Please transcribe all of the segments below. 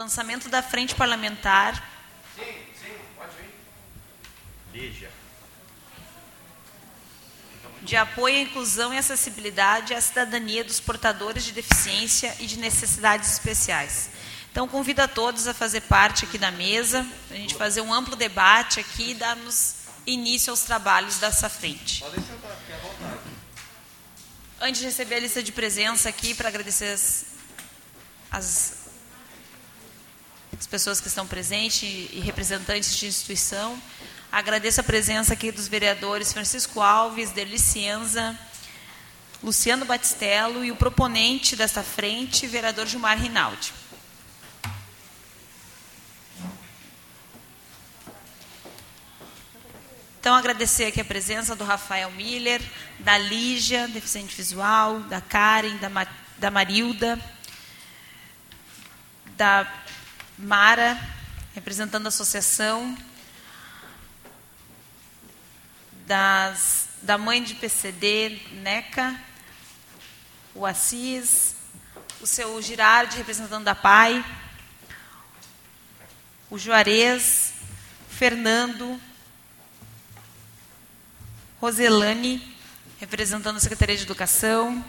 Lançamento da Frente Parlamentar. Sim, sim, pode vir. Lígia. De apoio à inclusão e acessibilidade à cidadania dos portadores de deficiência e de necessidades especiais. Então, convido a todos a fazer parte aqui da mesa, a gente fazer um amplo debate aqui e darmos início aos trabalhos dessa frente. Podem sentar, fiquem à vontade. Antes de receber a lista de presença aqui, para agradecer as, as, as pessoas que estão presentes e representantes de instituição, agradeço a presença aqui dos vereadores Francisco Alves, Delicienza, Luciano Batistello e o proponente desta frente, vereador Gilmar Rinaldi. Então, agradecer aqui a presença do Rafael Miller, da Lígia, deficiente visual, da Karen, da, Ma da Marilda, da Mara, representando a associação, das, da mãe de PCD, NECA, o Assis, o seu Girardi, representando da PAI, o Juarez, Fernando, Roselane, representando a Secretaria de Educação,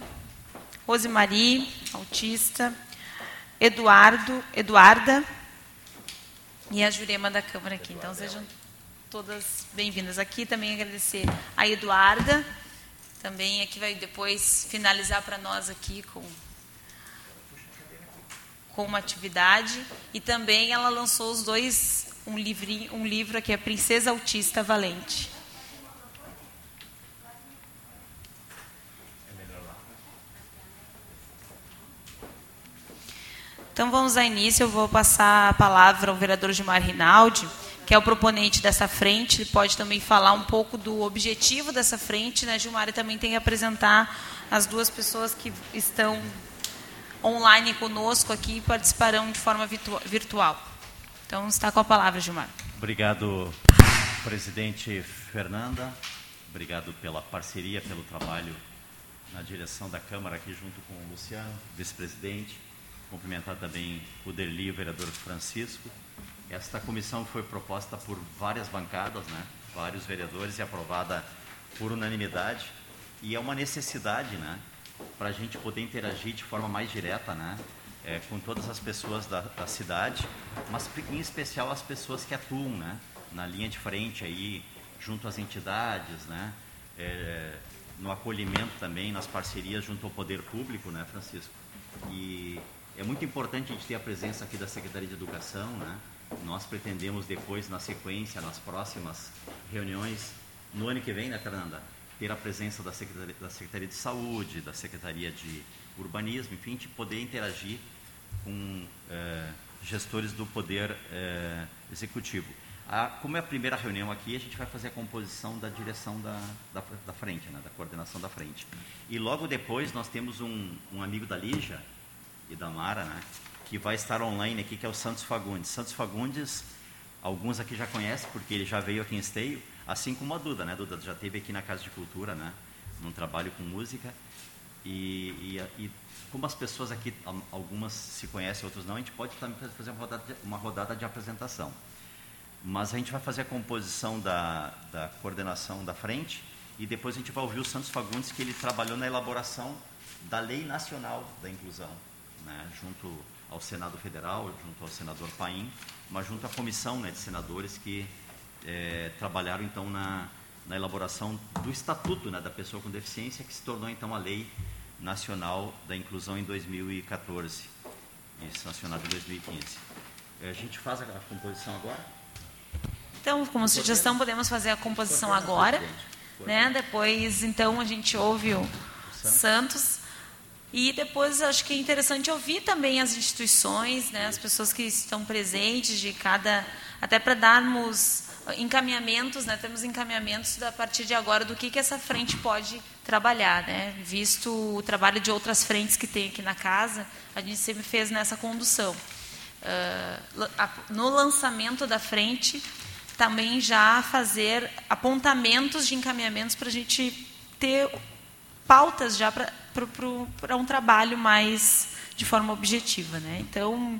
Rosemary, autista, Eduardo, Eduarda e a Jurema da Câmara aqui. Então sejam todas bem-vindas aqui. Também agradecer a Eduarda, também aqui vai depois finalizar para nós aqui com com uma atividade e também ela lançou os dois um livrinho, um livro aqui, a Princesa Autista Valente. Então vamos dar início, eu vou passar a palavra ao vereador Gilmar Rinaldi, que é o proponente dessa frente, ele pode também falar um pouco do objetivo dessa frente, né, Gilmar, também tem que apresentar as duas pessoas que estão online conosco aqui e participarão de forma virtual. Então está com a palavra, Gilmar. Obrigado, presidente Fernanda. Obrigado pela parceria, pelo trabalho na direção da Câmara aqui junto com o Luciano, vice-presidente Cumprimentar também o Derli o vereador Francisco. Esta comissão foi proposta por várias bancadas, né? vários vereadores e aprovada por unanimidade. E é uma necessidade né? para a gente poder interagir de forma mais direta né? É, com todas as pessoas da, da, cidade, mas em especial as pessoas que atuam né? na linha de frente aí, junto às entidades, né? É, no acolhimento também, nas parcerias junto ao poder público, né, Francisco? E é muito importante a gente ter a presença aqui da Secretaria de Educação, né? Nós pretendemos depois, na sequência, nas próximas reuniões, no ano que vem, né, Fernanda? Ter a presença da Secretaria, da Secretaria de Saúde, da Secretaria de Urbanismo, enfim, de poder interagir com eh, gestores do Poder eh, Executivo. A, como é a primeira reunião aqui, a gente vai fazer a composição da direção da, da, da frente, né, da coordenação da frente. E logo depois nós temos um, um amigo da Lígia, e da Mara, né, que vai estar online aqui, que é o Santos Fagundes. Santos Fagundes, alguns aqui já conhecem, porque ele já veio aqui em Esteio, assim como a Duda, né? Duda já esteve aqui na Casa de Cultura, né? Num trabalho com música. E, e, e como as pessoas aqui, algumas se conhecem, outras não, a gente pode também fazer uma rodada de, uma rodada de apresentação. Mas a gente vai fazer a composição da, da coordenação da frente e depois a gente vai ouvir o Santos Fagundes, que ele trabalhou na elaboração da Lei Nacional da Inclusão né, junto ao Senado Federal, junto ao senador Paim, mas junto à comissão né, de senadores que é, trabalharam então na, na, elaboração do Estatuto né, da Pessoa com Deficiência, que se tornou então a Lei Nacional da Inclusão em 2014 e sancionada em 2015. É, a gente faz a, a composição agora? Então, como sugestão, podemos fazer a composição agora. Né? Depois, então, a gente ouve o Santos e depois acho que é interessante ouvir também as instituições, né, as pessoas que estão presentes de cada, até para darmos encaminhamentos, né, temos encaminhamentos a partir de agora do que, que essa frente pode trabalhar, né, visto o trabalho de outras frentes que tem aqui na casa, a gente sempre fez nessa condução. Uh, no lançamento da frente, também já fazer apontamentos de encaminhamentos para a gente ter pautas já para um trabalho mais de forma objetiva. Né? Então,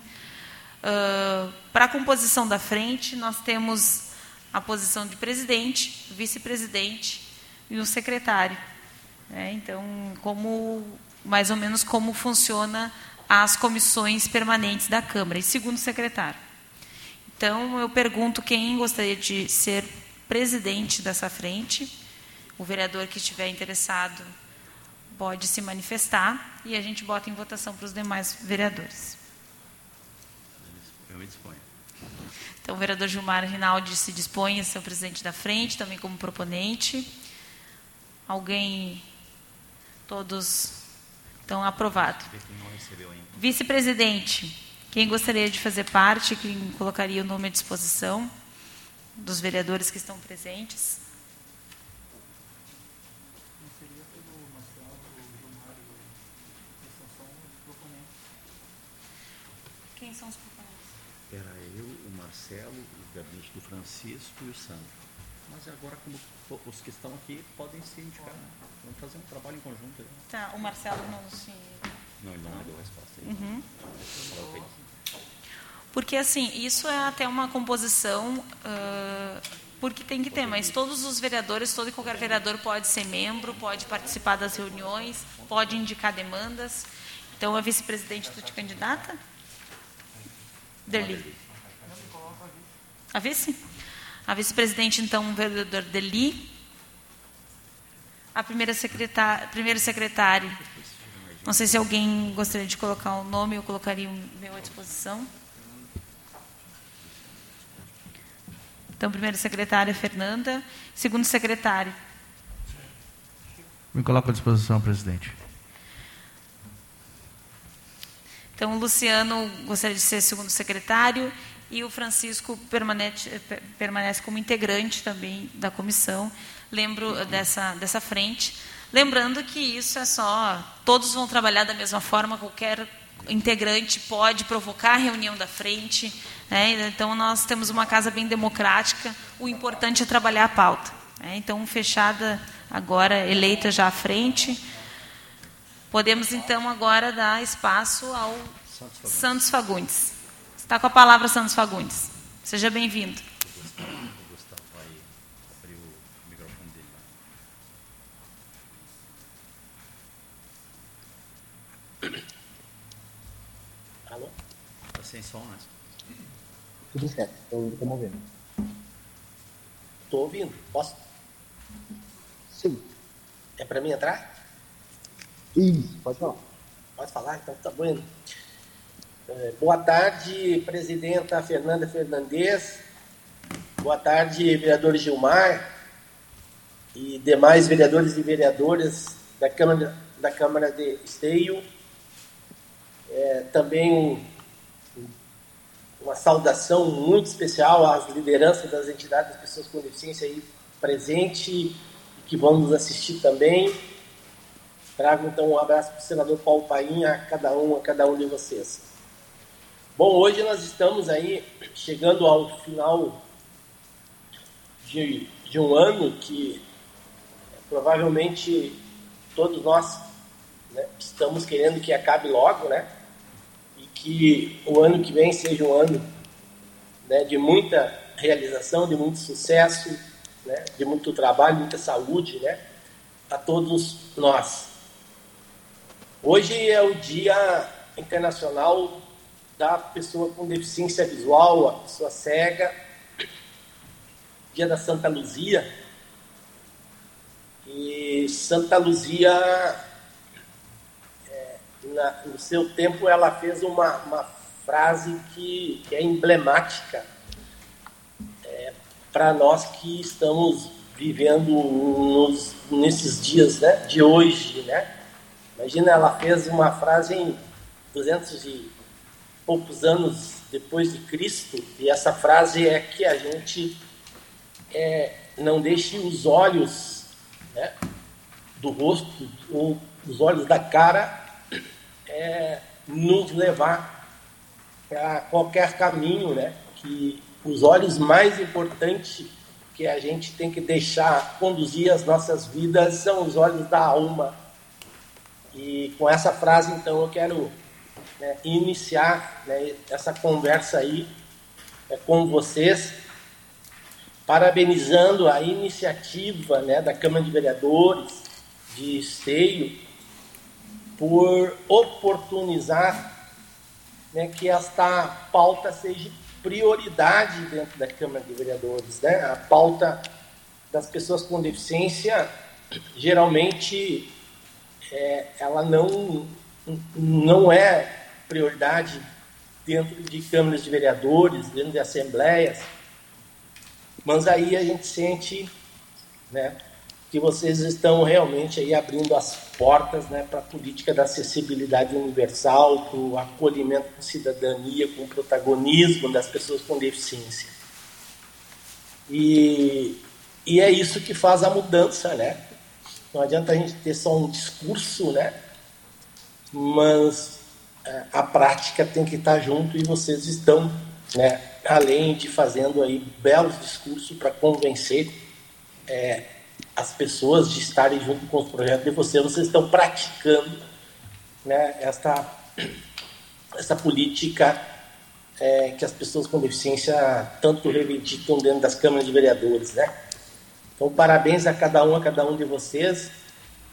Uh, Para a composição da frente, nós temos a posição de presidente, vice-presidente e um secretário. É, então, como mais ou menos como funciona as comissões permanentes da Câmara e segundo secretário. Então, eu pergunto quem gostaria de ser presidente dessa frente. O vereador que estiver interessado pode se manifestar e a gente bota em votação para os demais vereadores. Eu me disponho. Então, o vereador Gilmar Rinaldi se dispõe a ser o presidente da frente, também como proponente. Alguém? Todos estão aprovados. Vice-presidente, quem gostaria de fazer parte, quem colocaria o nome à disposição dos vereadores que estão presentes? Quem são os proponentes? Era eu, o Marcelo, o gabinete do Francisco e o Sandro. Mas agora, como os que estão aqui podem se indicar, né? vamos fazer um trabalho em conjunto. Aí. Tá, o Marcelo não se. Não, ele não deu resposta. Aí, Uhum. Porque, assim, isso é até uma composição, ah, porque tem que ter, mas todos os vereadores, todo e qualquer vereador pode ser membro, pode participar das reuniões, pode indicar demandas. Então, a vice-presidente, tu te candidata? Derli. A vice? A vice-presidente, então, o vereador Deli. A primeira secretária, primeiro secretário, não sei se alguém gostaria de colocar o nome, eu colocaria o meu à disposição. Então, primeiro secretário é Fernanda. Segundo secretário, Me coloco à disposição, presidente. então o Luciano gostaria de ser segundo secretário e o Francisco permanece, per- permanece como integrante também da comissão. Lembro dessa, dessa frente. Lembrando que isso é só. Todos vão trabalhar da mesma forma, qualquer integrante pode provocar a reunião da frente. né? Então, nós temos uma casa bem democrática. O importante é trabalhar a pauta. né? Então, fechada agora, eleita já à frente. Podemos, então, agora dar espaço ao Santos Fagundes. Está com a palavra, Santos Fagundes. Seja bem-vindo. O Gustavo vai abrir o microfone dele lá. Alô? Tá sem som, né? Tudo certo, estamos ouvindo. Estou ouvindo. Posso? Sim. É para mim entrar? Isso, pode falar. Pode falar? Então tá bom. É, boa tarde, presidenta Fernanda Fernandes. Boa tarde, vereador Gilmar e demais vereadores e vereadoras da Câmara, da Câmara de Esteio. É, também um- uma saudação muito especial às lideranças das entidades das pessoas com deficiência aí presente e que vão nos assistir também. Trago então um abraço para o senador Paulo Paim, a cada um, a cada um de vocês. Bom, hoje nós estamos aí chegando ao final de, de um ano que provavelmente todos nós né, estamos querendo que acabe logo, né? E que o ano que vem seja um ano né, de muita realização, de muito sucesso, né, de muito trabalho, muita saúde, né? A todos nós. Hoje é o Dia Internacional da Pessoa com Deficiência Visual, a pessoa cega, Dia da Santa Luzia. E Santa Luzia, é, na- no seu tempo, ela fez uma, uma frase que, que é emblemática para nós que estamos vivendo nos, nesses dias né, de hoje, né? Imagina, ela fez uma frase em 200 e poucos anos depois de Cristo, e essa frase é que a gente é, não deixe os olhos né, do rosto ou os olhos da cara é, nos levar para qualquer caminho, né? Que os olhos mais importantes que a gente tem que deixar conduzir as nossas vidas são os olhos da alma. E com essa frase, então, eu quero né, iniciar né, essa conversa aí é, com vocês, parabenizando a iniciativa né, da Câmara de Vereadores de Esteio por oportunizar né, que esta pauta seja prioridade dentro da Câmara de Vereadores. Né? A pauta das pessoas com deficiência, geralmente, é, ela não, não é prioridade dentro de câmaras de vereadores, dentro de assembleias, mas aí a gente sente né, que vocês estão realmente aí abrindo as portas né, para a política da acessibilidade universal, para o acolhimento com cidadania, com o protagonismo das pessoas com deficiência. E, e é isso que faz a mudança, né? Não adianta a gente ter só um discurso, né? Mas a prática tem que estar junto e vocês estão, né? Além de fazendo aí belos discursos para convencer é, as pessoas de estarem junto com os projetos de vocês, vocês estão praticando né, essa, essa política é, que as pessoas com deficiência tanto reivindicam dentro das câmaras de vereadores. Né? Então, parabéns a cada um, a cada um de vocês.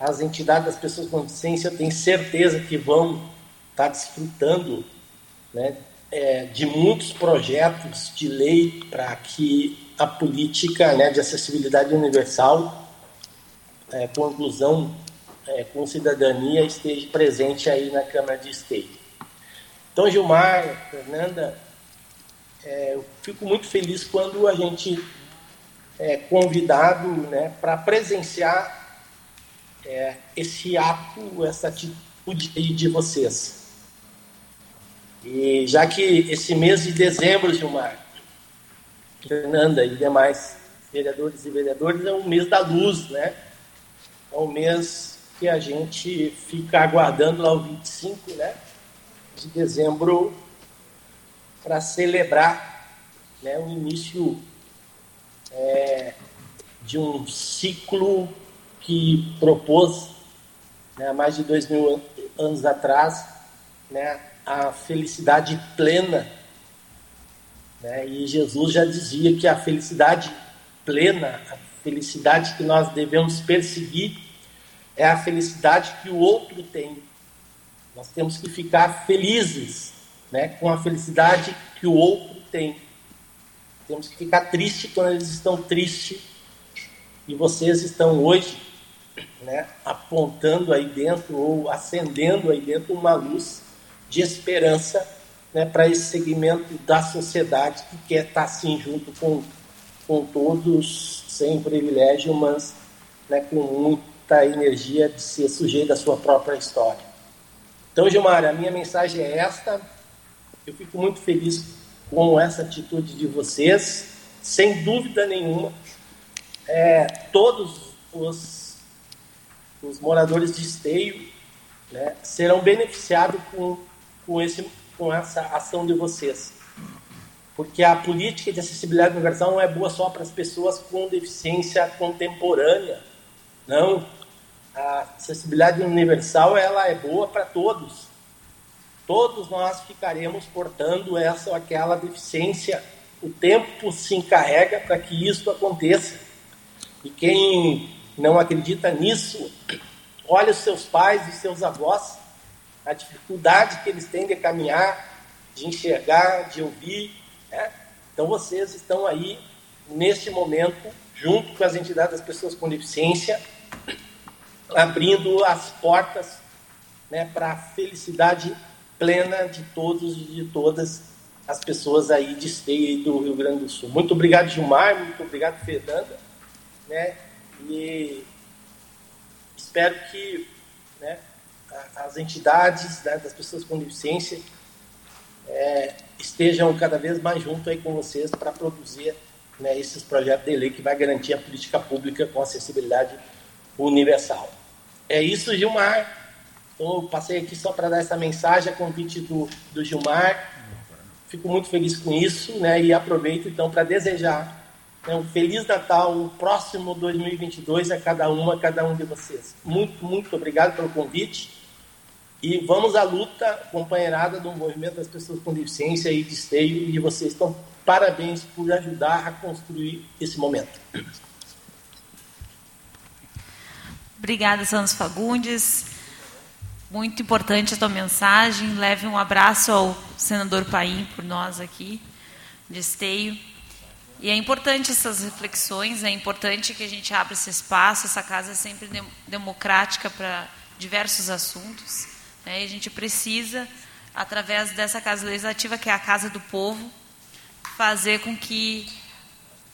As entidades das pessoas com deficiência, tenho certeza que vão estar tá desfrutando né, é, de muitos projetos de lei para que a política né, de acessibilidade universal é, com inclusão, é, com cidadania, esteja presente aí na Câmara de Esteio. Então, Gilmar, Fernanda, é, eu fico muito feliz quando a gente é convidado né, para presenciar é, esse ato, essa atitude de vocês. E já que esse mês de dezembro, Gilmar, Fernanda e demais vereadores e vereadoras, é um mês da luz, né? é um mês que a gente fica aguardando lá o 25 né, de dezembro para celebrar né, o início é, de um ciclo que propôs né, há mais de dois mil anos atrás né, a felicidade plena. Né, e Jesus já dizia que a felicidade plena, a felicidade que nós devemos perseguir é a felicidade que o outro tem. Nós temos que ficar felizes né, com a felicidade que o outro tem. Temos que ficar tristes quando eles estão tristes. E vocês estão hoje né, apontando aí dentro ou acendendo aí dentro uma luz de esperança né, para esse segmento da sociedade que quer estar assim junto com, com todos sem privilégio, mas né, com muita energia de ser sujeito à sua própria história. Então, Gilmar, a minha mensagem é esta. Eu fico muito feliz com essa atitude de vocês, sem dúvida nenhuma. É, todos os, os moradores de Esteio né, serão beneficiados com, com, esse, com essa ação de vocês porque a política de acessibilidade universal não é boa só para as pessoas com deficiência contemporânea. Não. A acessibilidade universal ela é boa para todos. Todos nós ficaremos portando essa ou aquela deficiência. O tempo se encarrega para que isso aconteça. E quem não acredita nisso, olha os seus pais e seus avós, a dificuldade que eles têm de caminhar, de enxergar, de ouvir, né? Então vocês estão aí, neste momento, junto com as entidades das pessoas com deficiência, abrindo as portas né, para a felicidade plena de todos e de todas as pessoas aí de Esteia e do Rio Grande do Sul. Muito obrigado, Gilmar, muito obrigado, Fernanda. Né? E espero que né, as entidades né, das pessoas com deficiência é, estejam cada vez mais junto aí com vocês para produzir né, esses projetos de lei que vai garantir a política pública com acessibilidade universal. É isso, Gilmar. Então, eu passei aqui só para dar essa mensagem a convite do, do Gilmar. Fico muito feliz com isso né, e aproveito então para desejar né, um Feliz Natal, um próximo 2022 a cada uma, a cada um de vocês. Muito, muito obrigado pelo convite E vamos à luta, companheirada do movimento das pessoas com deficiência e de esteio, e vocês estão parabéns por ajudar a construir esse momento. Obrigada, Santos Fagundes. Muito importante a tua mensagem. Leve um abraço ao senador Paim por nós aqui, de esteio. E é importante essas reflexões, é importante que a gente abra esse espaço. Essa casa é sempre democrática para diversos assuntos. Né? E a gente precisa, através dessa casa legislativa, que é a casa do povo, fazer com que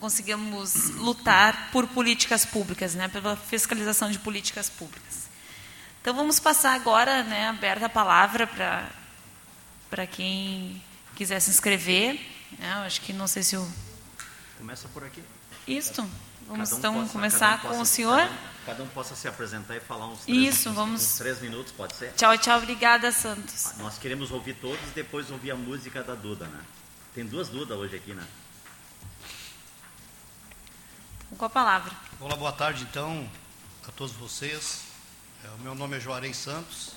conseguimos lutar por políticas públicas, né, pela fiscalização de políticas públicas. Então vamos passar agora, né, aberta a palavra para para quem quiser se inscrever. Né, acho que não sei se o começa por aqui. Isto. Vamos um então possa, começar um com o senhor. Cada um, possa se apresentar e falar uns três, Isso, uns, vamos. Uns três minutos, pode ser? Tchau, tchau, obrigada, Santos. Ah, nós queremos ouvir todos e depois ouvir a música da Duda, né? Tem duas Duda hoje aqui, né? Com a palavra. Olá, boa tarde então a todos vocês. É, o meu nome é Juarez Santos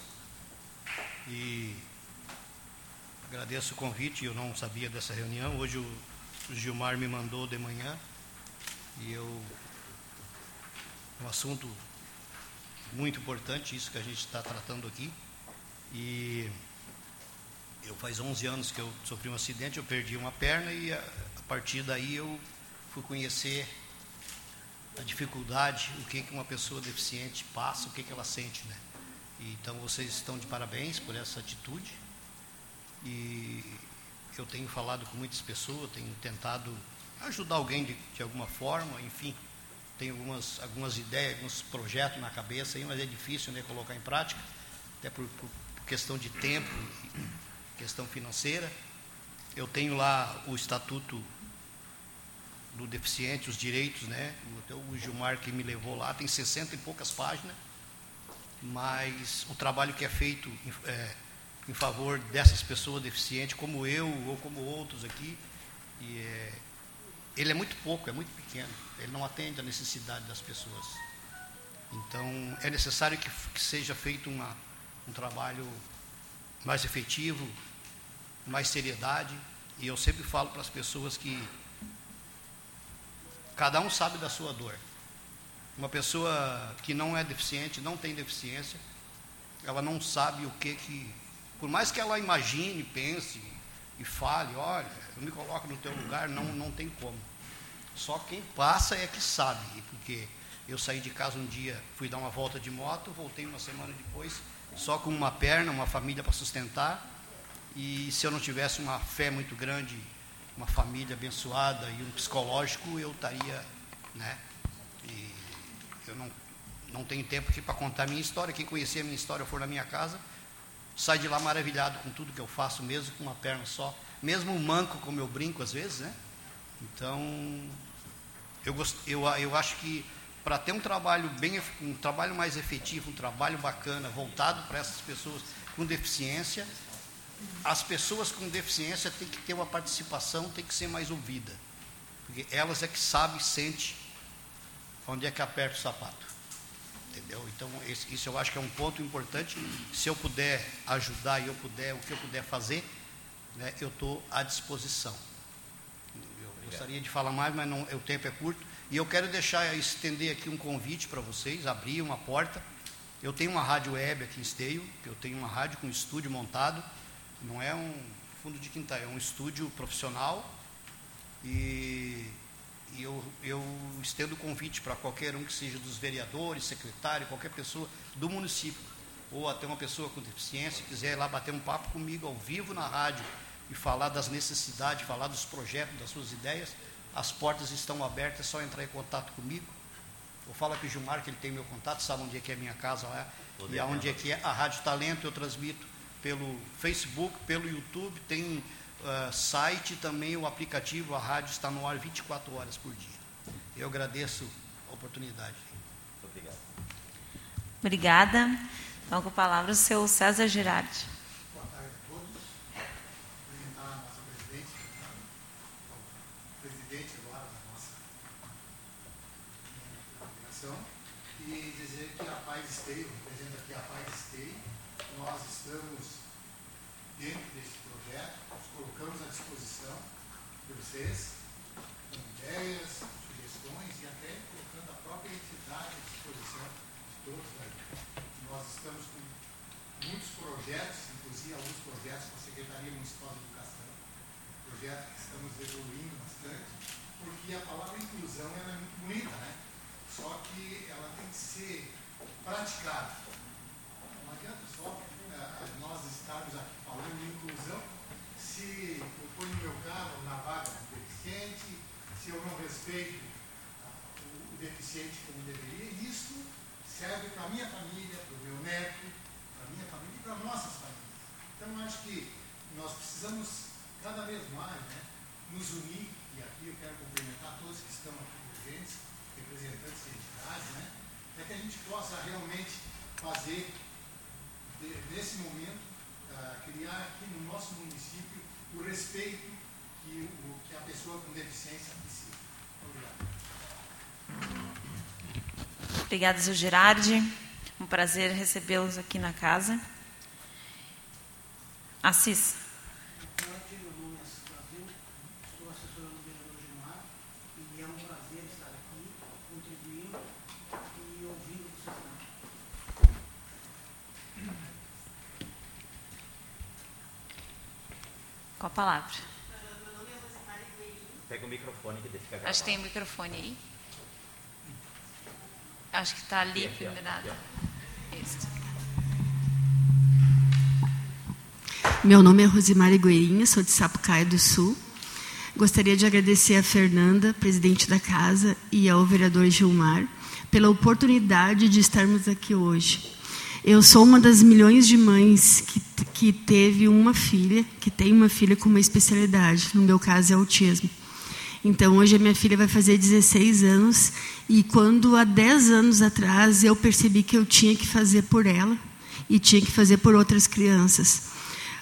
e agradeço o convite. Eu não sabia dessa reunião. Hoje o, o Gilmar me mandou de manhã e eu. Um assunto muito importante, isso que a gente está tratando aqui. E eu faz 11 anos que eu sofri um acidente, eu perdi uma perna e a, a partir daí eu fui conhecer a dificuldade, o que, que uma pessoa deficiente passa, o que, que ela sente, né? E, então vocês estão de parabéns por essa atitude. E eu tenho falado com muitas pessoas, tenho tentado ajudar alguém de, de alguma forma, enfim, tenho algumas, algumas ideias, alguns projetos na cabeça aí, mas é difícil né, colocar em prática, até por, por, questão de tempo, questão financeira. Eu tenho lá o estatuto do deficiente, os direitos, né? O, Gilmar que me levou lá, tem 60 e poucas páginas, mas o trabalho que é feito é, em favor dessas pessoas deficientes, como eu ou como outros aqui, é, ele é muito pouco, é muito pequeno, ele não atende a necessidade das pessoas. Então, é necessário que, que seja feito uma, um trabalho mais efetivo, mais seriedade, e eu sempre falo para as pessoas que Cada um sabe da sua dor. Uma pessoa que não é deficiente, não tem deficiência, ela não sabe o que que. Por mais que ela imagine, pense e fale, olha, eu me coloco no teu lugar, não, não tem como. Só quem passa é que sabe, porque eu saí de casa um dia, fui dar uma volta de moto, voltei uma semana depois, só com uma perna, uma família para sustentar, e se eu não tivesse uma fé muito grande uma família abençoada e um psicológico, eu estaria, né? E eu não, não tenho tempo aqui para contar a minha história. Quem conhecer a minha história for na minha casa, sai de lá maravilhado com tudo que eu faço, mesmo com uma perna só. Mesmo manco, como eu brinco às vezes, né? Então, eu, gost, eu, eu acho que para ter um trabalho bem um trabalho mais efetivo, um trabalho bacana, voltado para essas pessoas com deficiência, as pessoas com deficiência têm que ter uma participação, tem que ser mais ouvida. Porque elas é que sabem, sente onde é que aperta o sapato. Entendeu? Então, isso eu acho que é um ponto importante. Se eu puder ajudar e eu puder, o que eu puder fazer, né, eu estou à disposição. Eu gostaria de falar mais, mas não, o tempo é curto. E eu quero deixar, estender aqui um convite para vocês, abrir uma porta. Eu tenho uma rádio web aqui em Esteio, eu tenho uma rádio com estúdio montado não é um fundo de quintal, é um estúdio profissional e, e eu, eu estendo o convite para qualquer um que seja dos vereadores, secretário, qualquer pessoa do município, ou até uma pessoa com deficiência, quiser ir lá bater um papo comigo ao vivo na rádio e falar das necessidades, falar dos projetos, das suas ideias, as portas estão abertas, é só entrar em contato comigo. Eu falo aqui o Gilmar, que ele tem meu contato, sabe onde é que é a minha casa lá, e aonde é que é a Rádio Talento, eu transmito pelo Facebook, pelo YouTube, tem uh, site também, o aplicativo, a rádio está no ar 24 horas por dia. Eu agradeço a oportunidade. Muito obrigado. Obrigada. Então, com a palavra o seu César Girardi. Boa tarde a todos. Cumprimentar a nossa presidente, o presidente agora da nossa delegação, e dizer que a paz esteja, representa aqui a paz esteja, nós estamos dentro desse projeto, nos colocamos à disposição de vocês, com ideias, sugestões e até colocando a própria entidade à disposição de todos aí. Nós estamos com muitos projetos, inclusive alguns projetos com a Secretaria Municipal de Educação, projetos que estamos evoluindo bastante, porque a palavra inclusão ela é muito bonita, né? Só que ela tem que ser praticada. Não adianta só eh, nós estarmos aqui falando de inclusão se eu ponho meu carro na vaga do deficiente, se eu não respeito ah, o, o deficiente como deveria. Isso serve para a minha família, para o meu neto, para a minha família e para nossas famílias. Então, acho que nós precisamos cada vez mais né, nos unir, e aqui eu quero cumprimentar todos que estão aqui presentes, representantes de entidades, né, para que a gente possa realmente fazer, nesse momento, uh, criar aqui no nosso município o respeito que, o, que a pessoa com deficiência precisa. Obrigada, seu Girardi. Um prazer recebê-los aqui na casa. Assis. Boa tarde, meu nome é Assis Brasil, estou assessorando o vereador Gilmar e é um prazer estar aqui contribuindo e ouvindo vocês também. Com a palavra. Pega o microfone que gravado. Acho que tem um microfone aí. Acho que está ali aqui, Isso. Meu nome é Rosimari Goirinha, sou de Sapucaia do Sul. Gostaria de agradecer a Fernanda, presidente da casa, e ao vereador Gilmar pela oportunidade de estarmos aqui hoje. Eu sou uma das milhões de mães que, que teve uma filha, que tem uma filha com uma especialidade, no meu caso é autismo. Então, hoje a minha filha vai fazer 16 anos e quando há 10 anos atrás eu percebi que eu tinha que fazer por ela e tinha que fazer por outras crianças.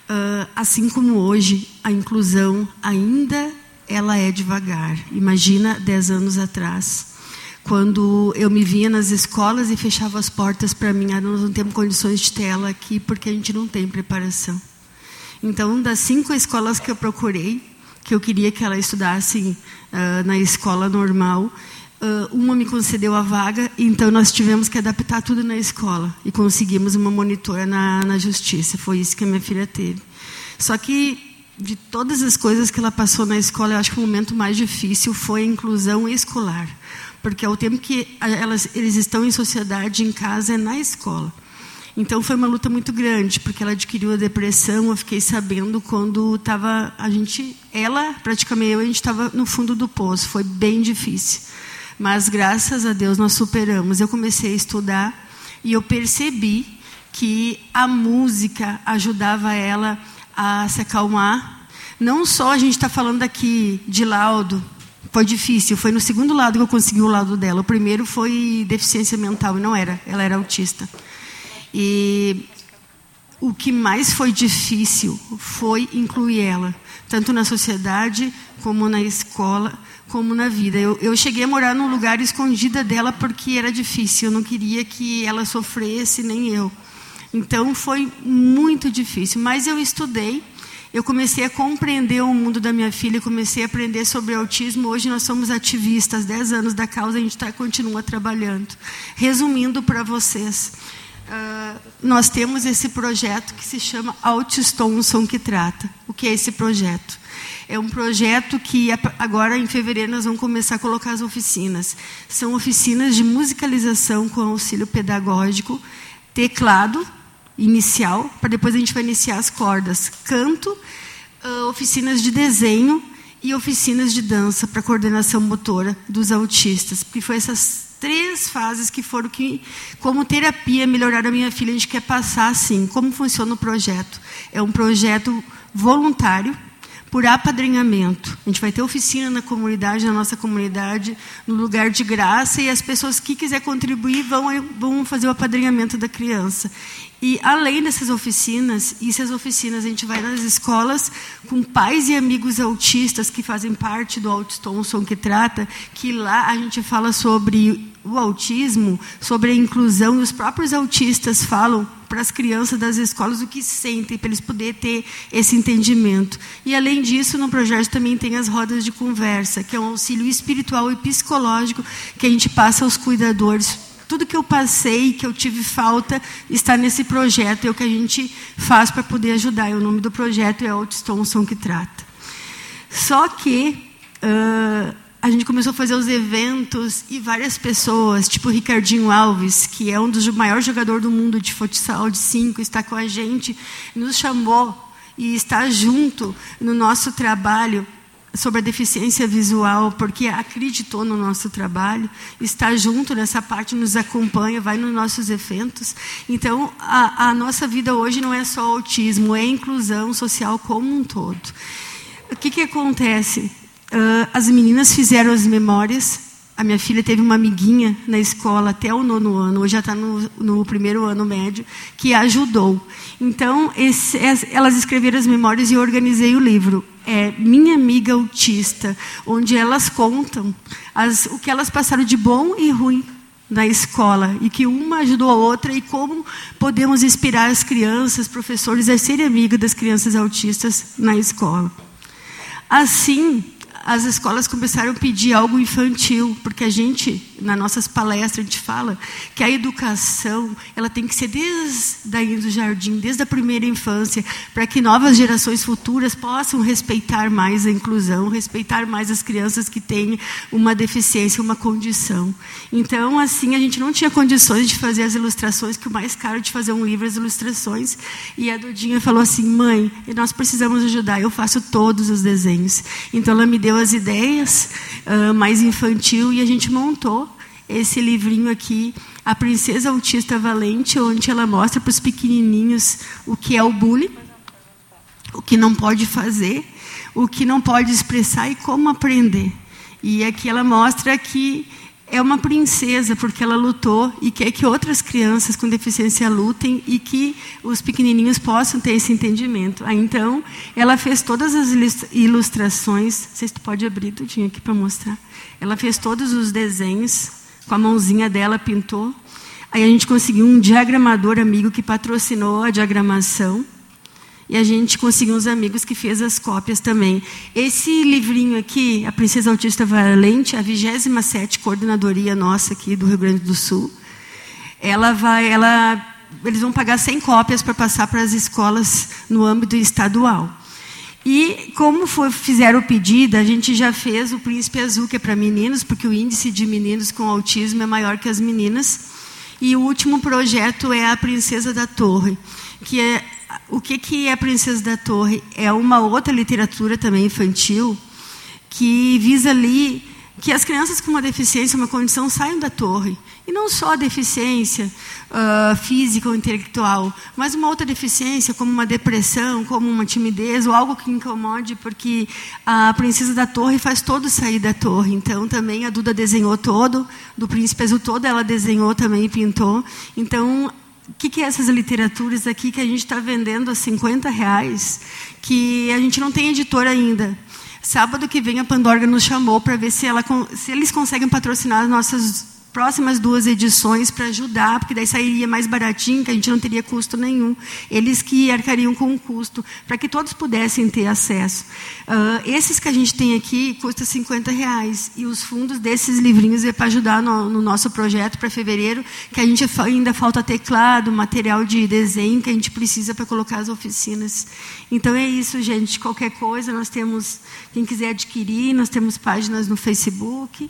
Uh, assim como hoje, a inclusão ainda ela é devagar. Imagina 10 anos atrás, quando eu me via nas escolas e fechava as portas para mim, ah, nós não temos condições de ter ela aqui porque a gente não tem preparação. Então, das cinco escolas que eu procurei, que eu queria que ela estudasse uh, na escola normal, uh, uma me concedeu a vaga, então nós tivemos que adaptar tudo na escola e conseguimos uma monitora na, na justiça. Foi isso que a minha filha teve. Só que de todas as coisas que ela passou na escola, eu acho que o momento mais difícil foi a inclusão escolar, porque ao tempo que elas, eles estão em sociedade, em casa, é na escola. Então foi uma luta muito grande, porque ela adquiriu a depressão. Eu fiquei sabendo quando estava a gente, ela praticamente eu, a gente estava no fundo do poço. Foi bem difícil, mas graças a Deus nós superamos. Eu comecei a estudar e eu percebi que a música ajudava ela a se acalmar. Não só a gente está falando aqui de laudo, foi difícil. Foi no segundo lado que eu consegui o laudo dela. O primeiro foi deficiência mental e não era. Ela era autista. E o que mais foi difícil foi incluir ela, tanto na sociedade, como na escola, como na vida. Eu, eu cheguei a morar num lugar escondida dela porque era difícil, eu não queria que ela sofresse, nem eu. Então foi muito difícil, mas eu estudei, eu comecei a compreender o mundo da minha filha, comecei a aprender sobre autismo. Hoje nós somos ativistas, 10 anos da causa, a gente tá, continua trabalhando. Resumindo para vocês, Uh, nós temos esse projeto que se chama Altistonson que trata. O que é esse projeto? É um projeto que agora em fevereiro nós vamos começar a colocar as oficinas. São oficinas de musicalização com auxílio pedagógico, teclado inicial, para depois a gente vai iniciar as cordas, canto, uh, oficinas de desenho e oficinas de dança para coordenação motora dos autistas, porque foi essas três fases que foram que, como terapia, melhorar a minha filha. A gente quer passar assim. Como funciona o projeto? É um projeto voluntário, por apadrinhamento. A gente vai ter oficina na comunidade, na nossa comunidade, no lugar de graça, e as pessoas que quiser contribuir vão, vão fazer o apadrinhamento da criança. E além dessas oficinas, e essas oficinas a gente vai nas escolas com pais e amigos autistas que fazem parte do Altistonson que trata, que lá a gente fala sobre o autismo, sobre a inclusão, e os próprios autistas falam para as crianças das escolas o que sentem, para eles poderem ter esse entendimento. E, além disso, no projeto também tem as rodas de conversa, que é um auxílio espiritual e psicológico que a gente passa aos cuidadores. Tudo que eu passei, que eu tive falta, está nesse projeto, é o que a gente faz para poder ajudar. E o nome do projeto é Otis Thompson que trata. Só que uh, a gente começou a fazer os eventos e várias pessoas, tipo o Ricardinho Alves, que é um dos maiores jogadores do mundo de futsal de cinco, está com a gente, nos chamou e está junto no nosso trabalho sobre a deficiência visual, porque acreditou no nosso trabalho, está junto nessa parte, nos acompanha, vai nos nossos eventos. Então, a, a nossa vida hoje não é só autismo, é inclusão social como um todo. O que, que acontece? Uh, as meninas fizeram as memórias. A minha filha teve uma amiguinha na escola até o nono ano, hoje já está no, no, primeiro ano médio, que ajudou. Então, esse, elas escreveram as memórias e eu organizei o livro. É Minha Amiga Autista, onde elas contam as, o que elas passaram de bom e ruim na escola e que uma ajudou a outra e como podemos inspirar as crianças, professores a serem amigas das crianças autistas na escola. Assim, as escolas começaram a pedir algo infantil, porque a gente, nas nossas palestras, a gente fala que a educação ela tem que ser desde aí do jardim, desde a primeira infância, para que novas gerações futuras possam respeitar mais a inclusão, respeitar mais as crianças que têm uma deficiência, uma condição. Então, assim, a gente não tinha condições de fazer as ilustrações, que o mais caro de fazer um livro é as ilustrações. E a Dudinha falou assim: mãe, nós precisamos ajudar, eu faço todos os desenhos. Então, ela me deu as ideias, uh, mais infantil, e a gente montou esse livrinho aqui, A Princesa Autista Valente, onde ela mostra para os pequenininhos o que é o bullying, o que não pode fazer, o que não pode expressar e como aprender. E aqui ela mostra que é uma princesa porque ela lutou e quer que outras crianças com deficiência lutem e que os pequenininhos possam ter esse entendimento. Aí, então, ela fez todas as ilustrações. Vocês pode abrir tudinho aqui para mostrar. Ela fez todos os desenhos com a mãozinha dela pintou. Aí a gente conseguiu um diagramador amigo que patrocinou a diagramação. E a gente conseguiu uns amigos que fez as cópias também. Esse livrinho aqui, A Princesa Autista Valente, a 27 coordenadoria nossa aqui do Rio Grande do Sul, ela vai, ela, eles vão pagar 100 cópias para passar para as escolas no âmbito estadual. E como foi, fizeram o pedido, a gente já fez o Príncipe Azul, que é para meninos, porque o índice de meninos com autismo é maior que as meninas. E o último projeto é a Princesa da Torre, que é o que, que é a Princesa da Torre? É uma outra literatura também infantil que visa ali que as crianças com uma deficiência, uma condição, saiam da torre. E não só a deficiência uh, física ou intelectual, mas uma outra deficiência, como uma depressão, como uma timidez, ou algo que incomode, porque a Princesa da Torre faz todos sair da torre. Então, também a Duda desenhou todo, do Príncipe Azul todo, ela desenhou também e pintou. Então, o que, que é essas literaturas aqui que a gente está vendendo a 50 reais, que a gente não tem editor ainda. Sábado que vem a Pandorga nos chamou para ver se, ela, se eles conseguem patrocinar as nossas próximas duas edições para ajudar, porque daí sairia mais baratinho, que a gente não teria custo nenhum. Eles que arcariam com o custo, para que todos pudessem ter acesso. Uh, esses que a gente tem aqui custa 50 reais. E os fundos desses livrinhos é para ajudar no, no, nosso projeto para fevereiro, que a gente ainda falta teclado, material de desenho que a gente precisa para colocar as oficinas. Então é isso, gente. Qualquer coisa, nós temos, quem quiser adquirir, nós temos páginas no Facebook.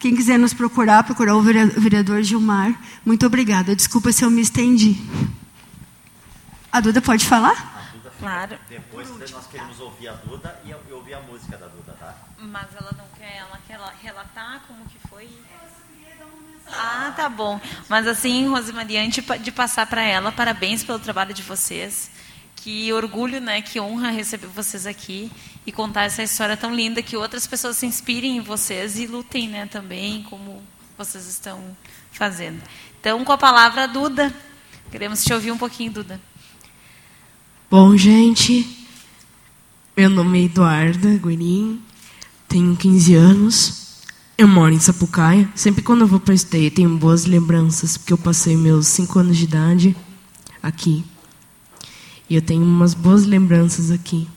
Quem quiser nos procurar, procurar o vereador Gilmar. Muito obrigada. Desculpa se eu me estendi. A Duda pode falar? Duda claro. Depois nós queremos ouvir a Duda e ouvir a música da Duda, tá? Mas ela não quer, ela quer relatar como que foi. Ah, tá bom. Mas assim, Rosemaria, antes de passar para ela, parabéns pelo trabalho de vocês. Que orgulho, né? Que honra receber vocês aqui e contar essa história tão linda que outras pessoas se inspirem em vocês e lutem, né, também como vocês estão fazendo. Então, com a palavra Duda, queremos te ouvir um pouquinho, Duda. Bom, gente, meu nome é Eduarda Guirim, tenho 15 anos, eu moro em Sapucaia. Sempre quando eu vou para a esteia, tenho boas lembranças, porque eu passei meus 5 anos de idade aqui. E eu tenho umas boas lembranças aqui.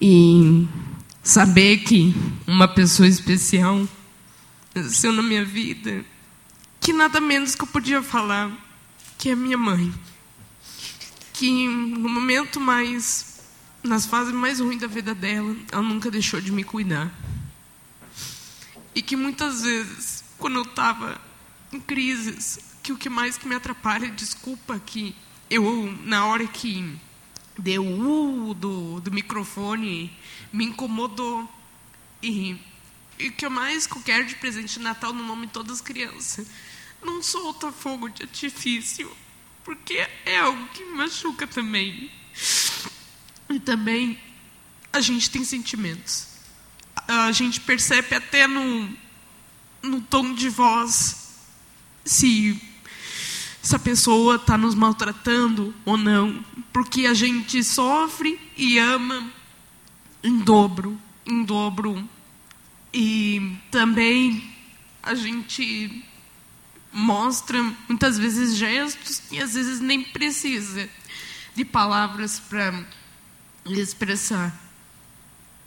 E saber que uma pessoa especial nasceu na minha vida, que nada menos que eu podia falar, que é minha mãe. Que no momento mais, nas fases mais ruins da vida dela, ela nunca deixou de me cuidar. E que muitas vezes, quando eu estava em crises, que o que mais que me atrapalha, desculpa que eu, na hora que deu o uh, do, do microfone, me incomodou. E, e o que eu mais quero de presente de Natal no nome de todas as crianças, não solta fogo de artifício, porque é algo que machuca também. E também a gente tem sentimentos. A gente percebe até no, no tom de voz se se a pessoa está nos maltratando ou não, porque a gente sofre e ama em dobro, em dobro. E também a gente mostra muitas vezes gestos e às vezes nem precisa de palavras para expressar.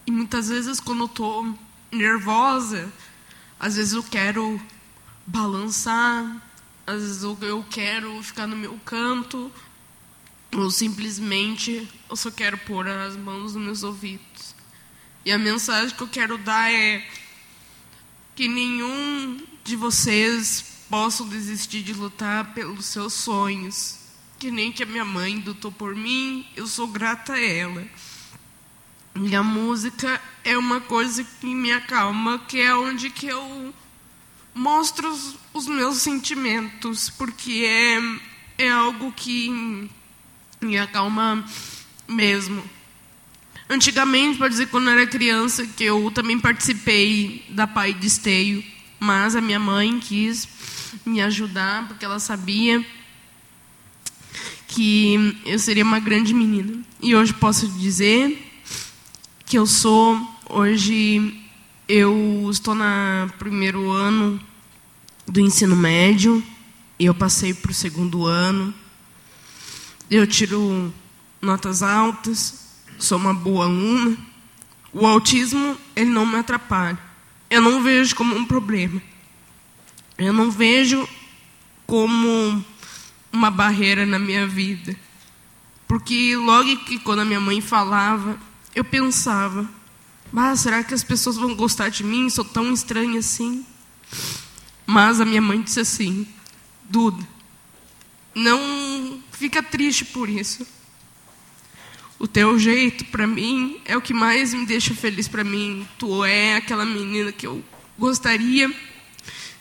E muitas vezes quando eu estou nervosa, às vezes eu quero balançar, às vezes eu quero ficar no meu canto, ou simplesmente eu só quero pôr as mãos nos meus ouvidos. E a mensagem que eu quero dar é que nenhum de vocês possam desistir de lutar pelos seus sonhos. Que nem que a minha mãe lutou por mim, eu sou grata a ela. E a música é uma coisa que me acalma, que é onde que eu mostro os, meus sentimentos, porque é, é algo que me acalma mesmo. Antigamente, pode dizer, quando eu era criança, que eu também participei da Pai de Esteio, mas a minha mãe quis me ajudar, porque ela sabia que eu seria uma grande menina. E hoje posso dizer que eu sou, hoje eu estou no primeiro ano do ensino médio, eu passei para o segundo ano. Eu tiro notas altas, sou uma boa aluna. O autismo, ele não me atrapalha. Eu não vejo como um problema. Eu não vejo como uma barreira na minha vida. Porque logo que quando a minha mãe falava, eu pensava, ah, será que as pessoas vão gostar de mim? Sou tão estranha assim. Mas a minha mãe disse assim: Duda, não fica triste por isso. O teu jeito, para mim, é o que mais me deixa feliz para mim. Tu é aquela menina que eu gostaria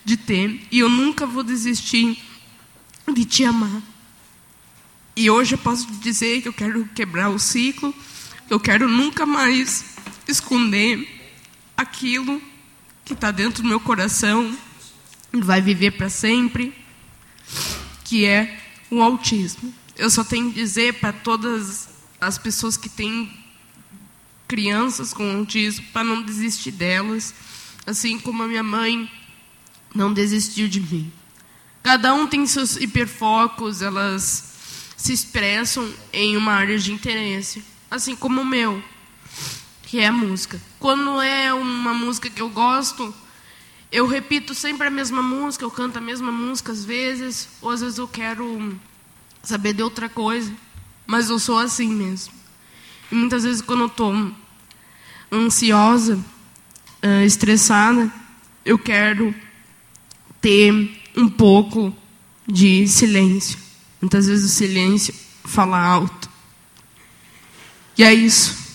de ter e eu nunca vou desistir de te amar. E hoje eu posso dizer que eu quero quebrar o ciclo, que eu quero nunca mais esconder aquilo que está dentro do meu coração, vai viver para sempre, que é o autismo. Eu só tenho que dizer para todas as pessoas que têm crianças com autismo para não desistir delas, assim como a minha mãe não desistiu de mim. Cada um tem seus hiperfocos, elas se expressam em uma área de interesse, assim como o meu que é a música. Quando é uma música que eu gosto, eu repito sempre a mesma música, eu canto a mesma música às vezes, ou às vezes eu quero saber de outra coisa, mas eu sou assim mesmo. E muitas vezes quando eu estou ansiosa, uh, estressada, eu quero ter um pouco de silêncio. Muitas vezes o silêncio fala alto. E é isso.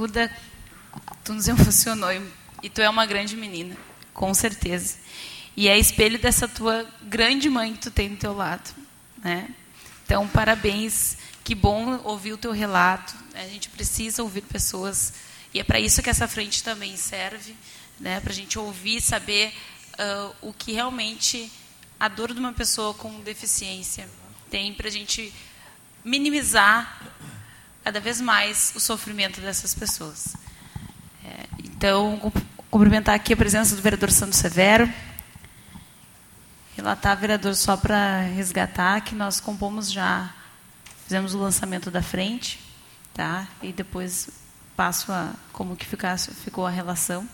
Duda, tu nos emocionou e tu é uma grande menina, com certeza. E é espelho dessa tua grande mãe que tu tem do teu lado, né? Então, parabéns. Que bom ouvir o teu relato. A gente precisa ouvir pessoas e é para isso que essa frente também serve, né? Para a gente ouvir, saber uh, o que realmente a dor de uma pessoa com deficiência tem, para a gente minimizar cada vez mais o sofrimento dessas pessoas. É, então, cumprimentar aqui a presença do vereador Santos Severo. Relatar, vereador, só para resgatar que nós compomos já, fizemos o lançamento da frente, tá? E depois passo a como que ficasse, ficou a relação.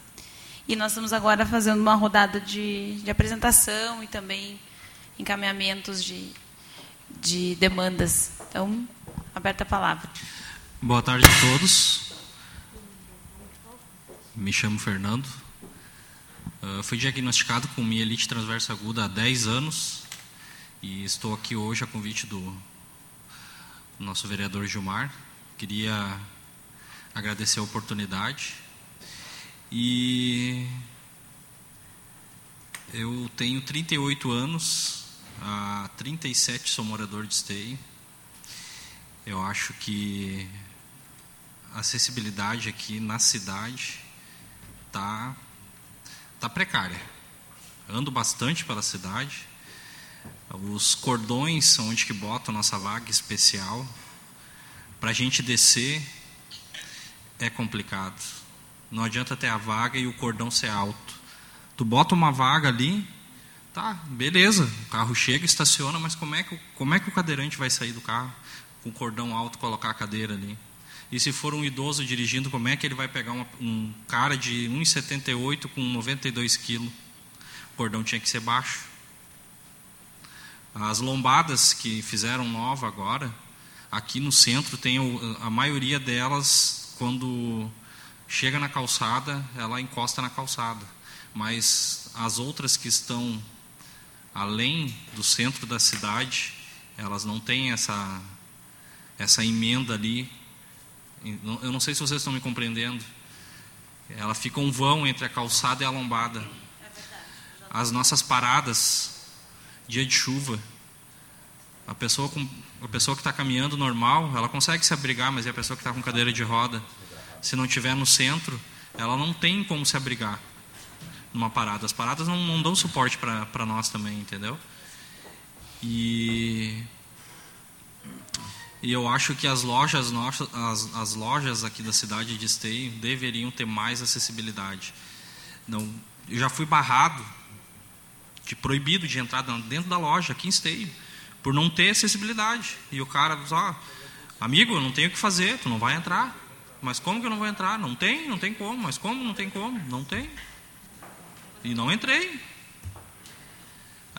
E nós estamos agora fazendo uma rodada de, de apresentação e também encaminhamentos de, de demandas. Então, aberta a palavra. Boa tarde a todos. Me chamo Fernando. Uh, fui diagnosticado com mielite transversa aguda há 10 anos e estou aqui hoje a convite do nosso vereador Gilmar. Queria agradecer a oportunidade e eu tenho 38 anos, há 37 sou morador de Esteio. Eu acho que a acessibilidade aqui na cidade tá tá precária. Ando bastante pela cidade. Os cordões onde que bota a nossa vaga especial para a gente descer é complicado não adianta ter a vaga e o cordão ser alto. Tu bota uma vaga ali, tá, beleza, o carro chega, estaciona, mas como é que, como é que o cadeirante vai sair do carro com cordão alto colocar a cadeira ali? E se for um idoso dirigindo, como é que ele vai pegar uma, um cara de 1,78 com 92 quilos? O cordão tinha que ser baixo. As lombadas que fizeram nova agora, aqui no centro tem a maioria delas quando chega na calçada, ela encosta na calçada. Mas as outras que estão além do centro da cidade, elas não têm essa, essa emenda ali. Eu não sei se vocês estão me compreendendo. Ela fica um vão entre a calçada e a lombada. As nossas paradas, dia de chuva, a pessoa, com, a pessoa que está caminhando normal, ela consegue se abrigar, mas é a pessoa que está com cadeira de roda se não tiver no centro, ela não tem como se abrigar numa parada. As paradas não, não dão suporte para nós também, entendeu? E, e eu acho que as lojas nossas, as, as lojas aqui da cidade de Esteio deveriam ter mais acessibilidade. Não, eu já fui barrado, de proibido de entrar dentro da loja aqui em Esteio, por não ter acessibilidade. E o cara, ó, amigo, eu não tenho o que fazer, tu não vai entrar. Mas como que eu não vou entrar? Não tem, não tem como. Mas como não tem como? Não tem. E não entrei.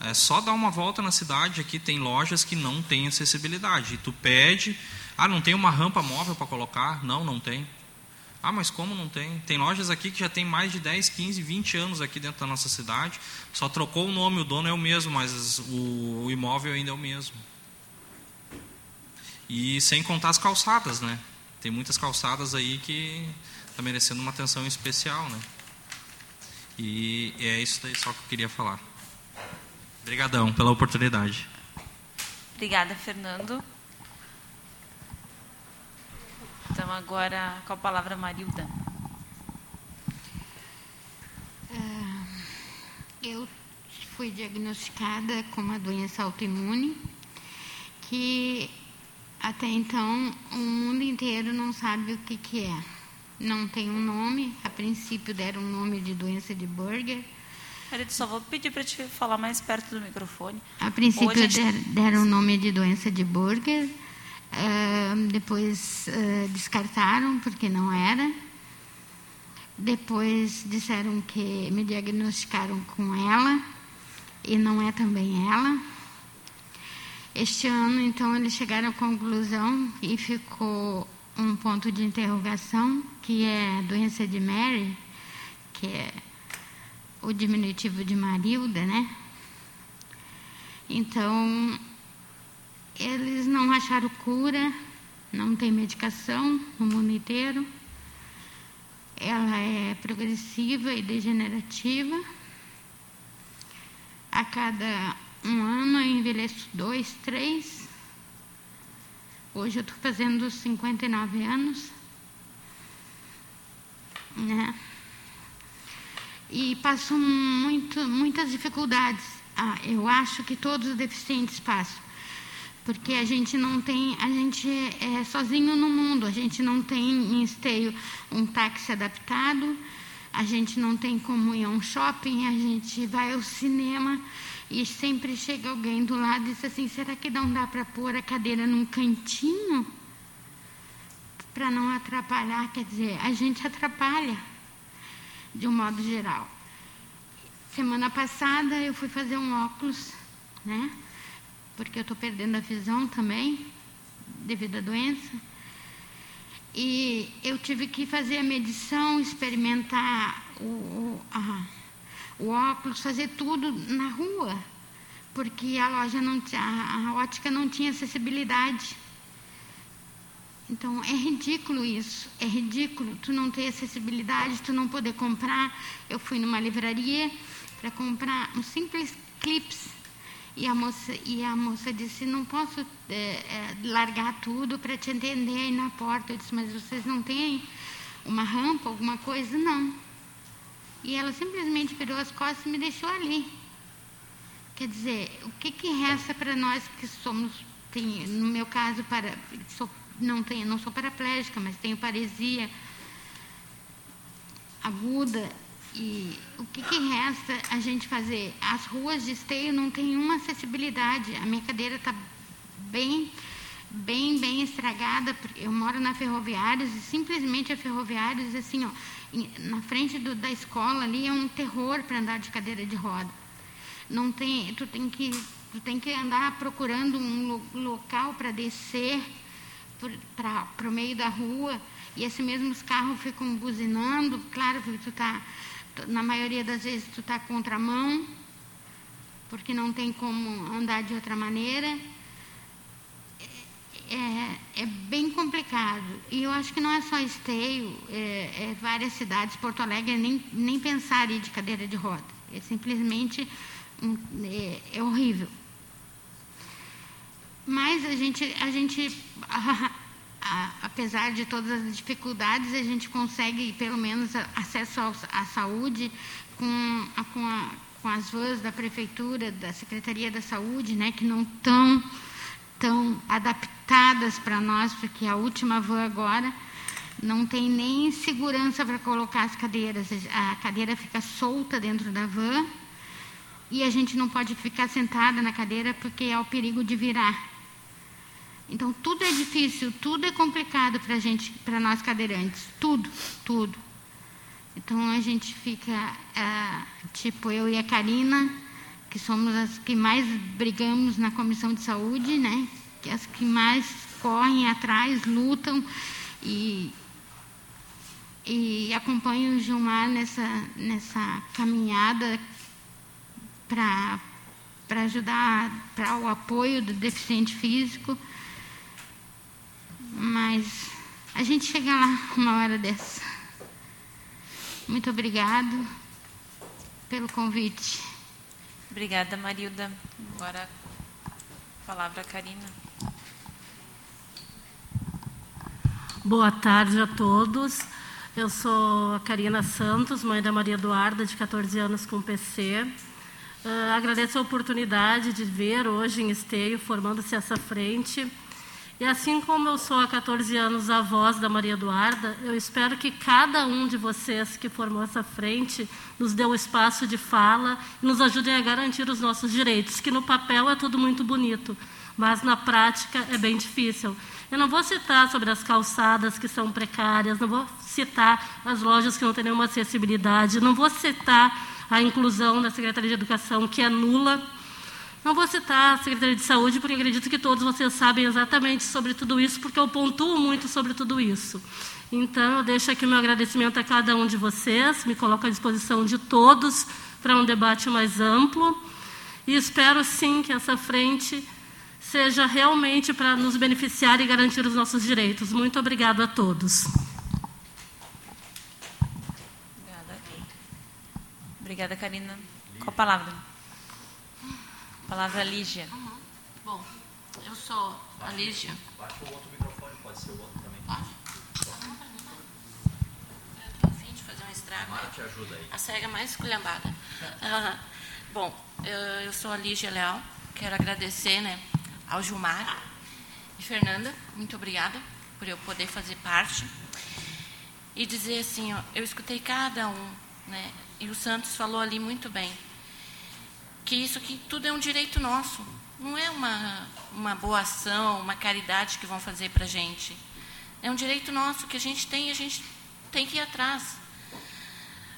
É só dar uma volta na cidade. Aqui tem lojas que não têm acessibilidade. E tu pede, ah, não tem uma rampa móvel para colocar? Não, não tem. Ah, mas como não tem? Tem lojas aqui que já tem mais de 10, 15, 20 anos aqui dentro da nossa cidade. Só trocou o nome, o dono é o mesmo, mas o, imóvel ainda é o mesmo. E sem contar as calçadas, né? tem muitas calçadas aí que está merecendo uma atenção especial, né? E é isso daí só que eu queria falar. Obrigadão pela oportunidade. Obrigada, Fernando. Então agora com a palavra Marilda. Uh, eu fui diagnosticada com uma doença autoimune que até então, o mundo inteiro não sabe o que, que é. Não tem um nome. A princípio deram um nome de doença de Burger. Marido, só vou pedir para te falar mais perto do microfone. A princípio a gente... deram o nome de doença de Burger. Uh, depois uh, descartaram porque não era. Depois disseram que me diagnosticaram com ela e não é também ela. Este ano, então, eles chegaram à conclusão e ficou um ponto de interrogação, que é a doença de Mary, que é o diminutivo de Marilda, né? Então, eles não acharam cura, não tem medicação no mundo inteiro. Ela é progressiva e degenerativa. A cada um ano eu envelheço dois, três. Hoje eu estou fazendo 59 anos. Né? E passo muito, muitas dificuldades. Ah, eu acho que todos os deficientes passam. porque a gente não tem, a gente é sozinho no mundo, a gente não tem em esteio um táxi adaptado, a gente não tem como ir a um shopping, a gente vai ao cinema e sempre chega alguém do lado e diz assim, será que não dá para pôr a cadeira num cantinho? Para não atrapalhar, quer dizer, a gente atrapalha de um modo geral. Semana passada eu fui fazer um óculos, né? porque eu estou perdendo a visão também, devido à doença. E eu tive que fazer a medição, experimentar o, o, a, o óculos, fazer tudo na rua, porque a loja não a, a ótica não tinha acessibilidade. Então é ridículo isso, é ridículo tu não ter acessibilidade, tu não poder comprar. Eu fui numa livraria para comprar um simples clips e a moça, e a moça disse, não posso é, é, largar tudo para te atender aí na porta. Eu disse, mas vocês não têm uma rampa, alguma coisa? Não. E ela simplesmente virou as costas e me deixou ali. Quer dizer, o que, que resta para nós que somos, tem, no meu caso, para, sou, não, tenho, não sou paraplégica, mas tenho paresia aguda, e o que, que, resta a gente fazer? As ruas de esteio não têm uma acessibilidade. A minha cadeira está bem, bem, bem estragada. Eu moro na Ferroviários e simplesmente a Ferroviários, assim, ó, na frente do, da escola ali é um terror para andar de cadeira de roda. Não tem, tu tem que, tu tem que andar procurando um lo, local para descer para o meio da rua e esses mesmos carros ficam buzinando. Claro que tu está na maioria das vezes tu está contramão, porque não tem como andar de outra maneira. É, é, bem complicado. E eu acho que não é só Esteio, é, é várias cidades, Porto Alegre, nem, nem pensar ir de cadeira de roda. É simplesmente é, é horrível. Mas a gente, a gente apesar de todas as dificuldades, a gente consegue pelo menos acesso à saúde com, a, com, a, com, as vans da prefeitura, da Secretaria da Saúde, né, que não estão tão adaptadas para nós, porque a última van agora não tem nem segurança para colocar as cadeiras. A cadeira fica solta dentro da van e a gente não pode ficar sentada na cadeira porque é o perigo de virar. Então tudo é difícil, tudo é complicado para gente, para nós cadeirantes, tudo, tudo. Então a gente fica, é, tipo eu e a Karina, que somos as que mais brigamos na comissão de saúde, né? Que as que mais correm atrás, lutam e e acompanho o Gilmar nessa nessa caminhada para para ajudar para o apoio do deficiente físico mas a gente chega lá uma hora dessa. Muito obrigado pelo convite. Obrigada, Marilda. Agora a palavra a Karina. Boa tarde a todos. Eu sou a Karina Santos, mãe da Maria Eduarda, de 14 anos com PC. Uh, ah, agradeço a oportunidade de ver hoje em Esteio formando-se essa frente e assim como eu sou há 14 anos a voz da Maria Eduarda, eu espero que cada um de vocês que formou essa frente nos dê o um espaço de fala e nos ajudem a garantir os nossos direitos, que no papel é tudo muito bonito, mas na prática é bem difícil. Eu não vou citar sobre as calçadas que são precárias, não vou citar as lojas que não têm nenhuma acessibilidade, não vou citar a inclusão da Secretaria de Educação, que é nula não vou citar a Secretaria de Saúde, porque acredito que todos vocês sabem exatamente sobre tudo isso, porque eu pontuo muito sobre tudo isso. Então, eu deixo aqui o meu agradecimento a cada um de vocês, me coloco à disposição de todos para um debate mais amplo. E espero, sim, que essa frente seja realmente para nos beneficiar e garantir os nossos direitos. Muito obrigado a todos. Obrigada. Obrigada, Karina. Qual a palavra? Palavra Lígia. Uhum. Bom, eu sou a Lígia. Baixa o outro microfone, pode ser o outro também. Pode? Eu estou afim de fazer um estrago. Mara te ajuda aí. A cega mais esculhambada. Uhum. Bom, eu, eu sou a Lígia Leal. Quero agradecer, né? ao Gilmar e Fernanda, muito obrigada por eu poder fazer parte. E dizer assim, ó, eu escutei cada um, né? E o Santos falou ali muito bem, que isso aqui tudo é um direito nosso, não é uma, uma boa ação, uma caridade que vão fazer para a gente. É um direito nosso que a gente tem e a gente tem que ir atrás.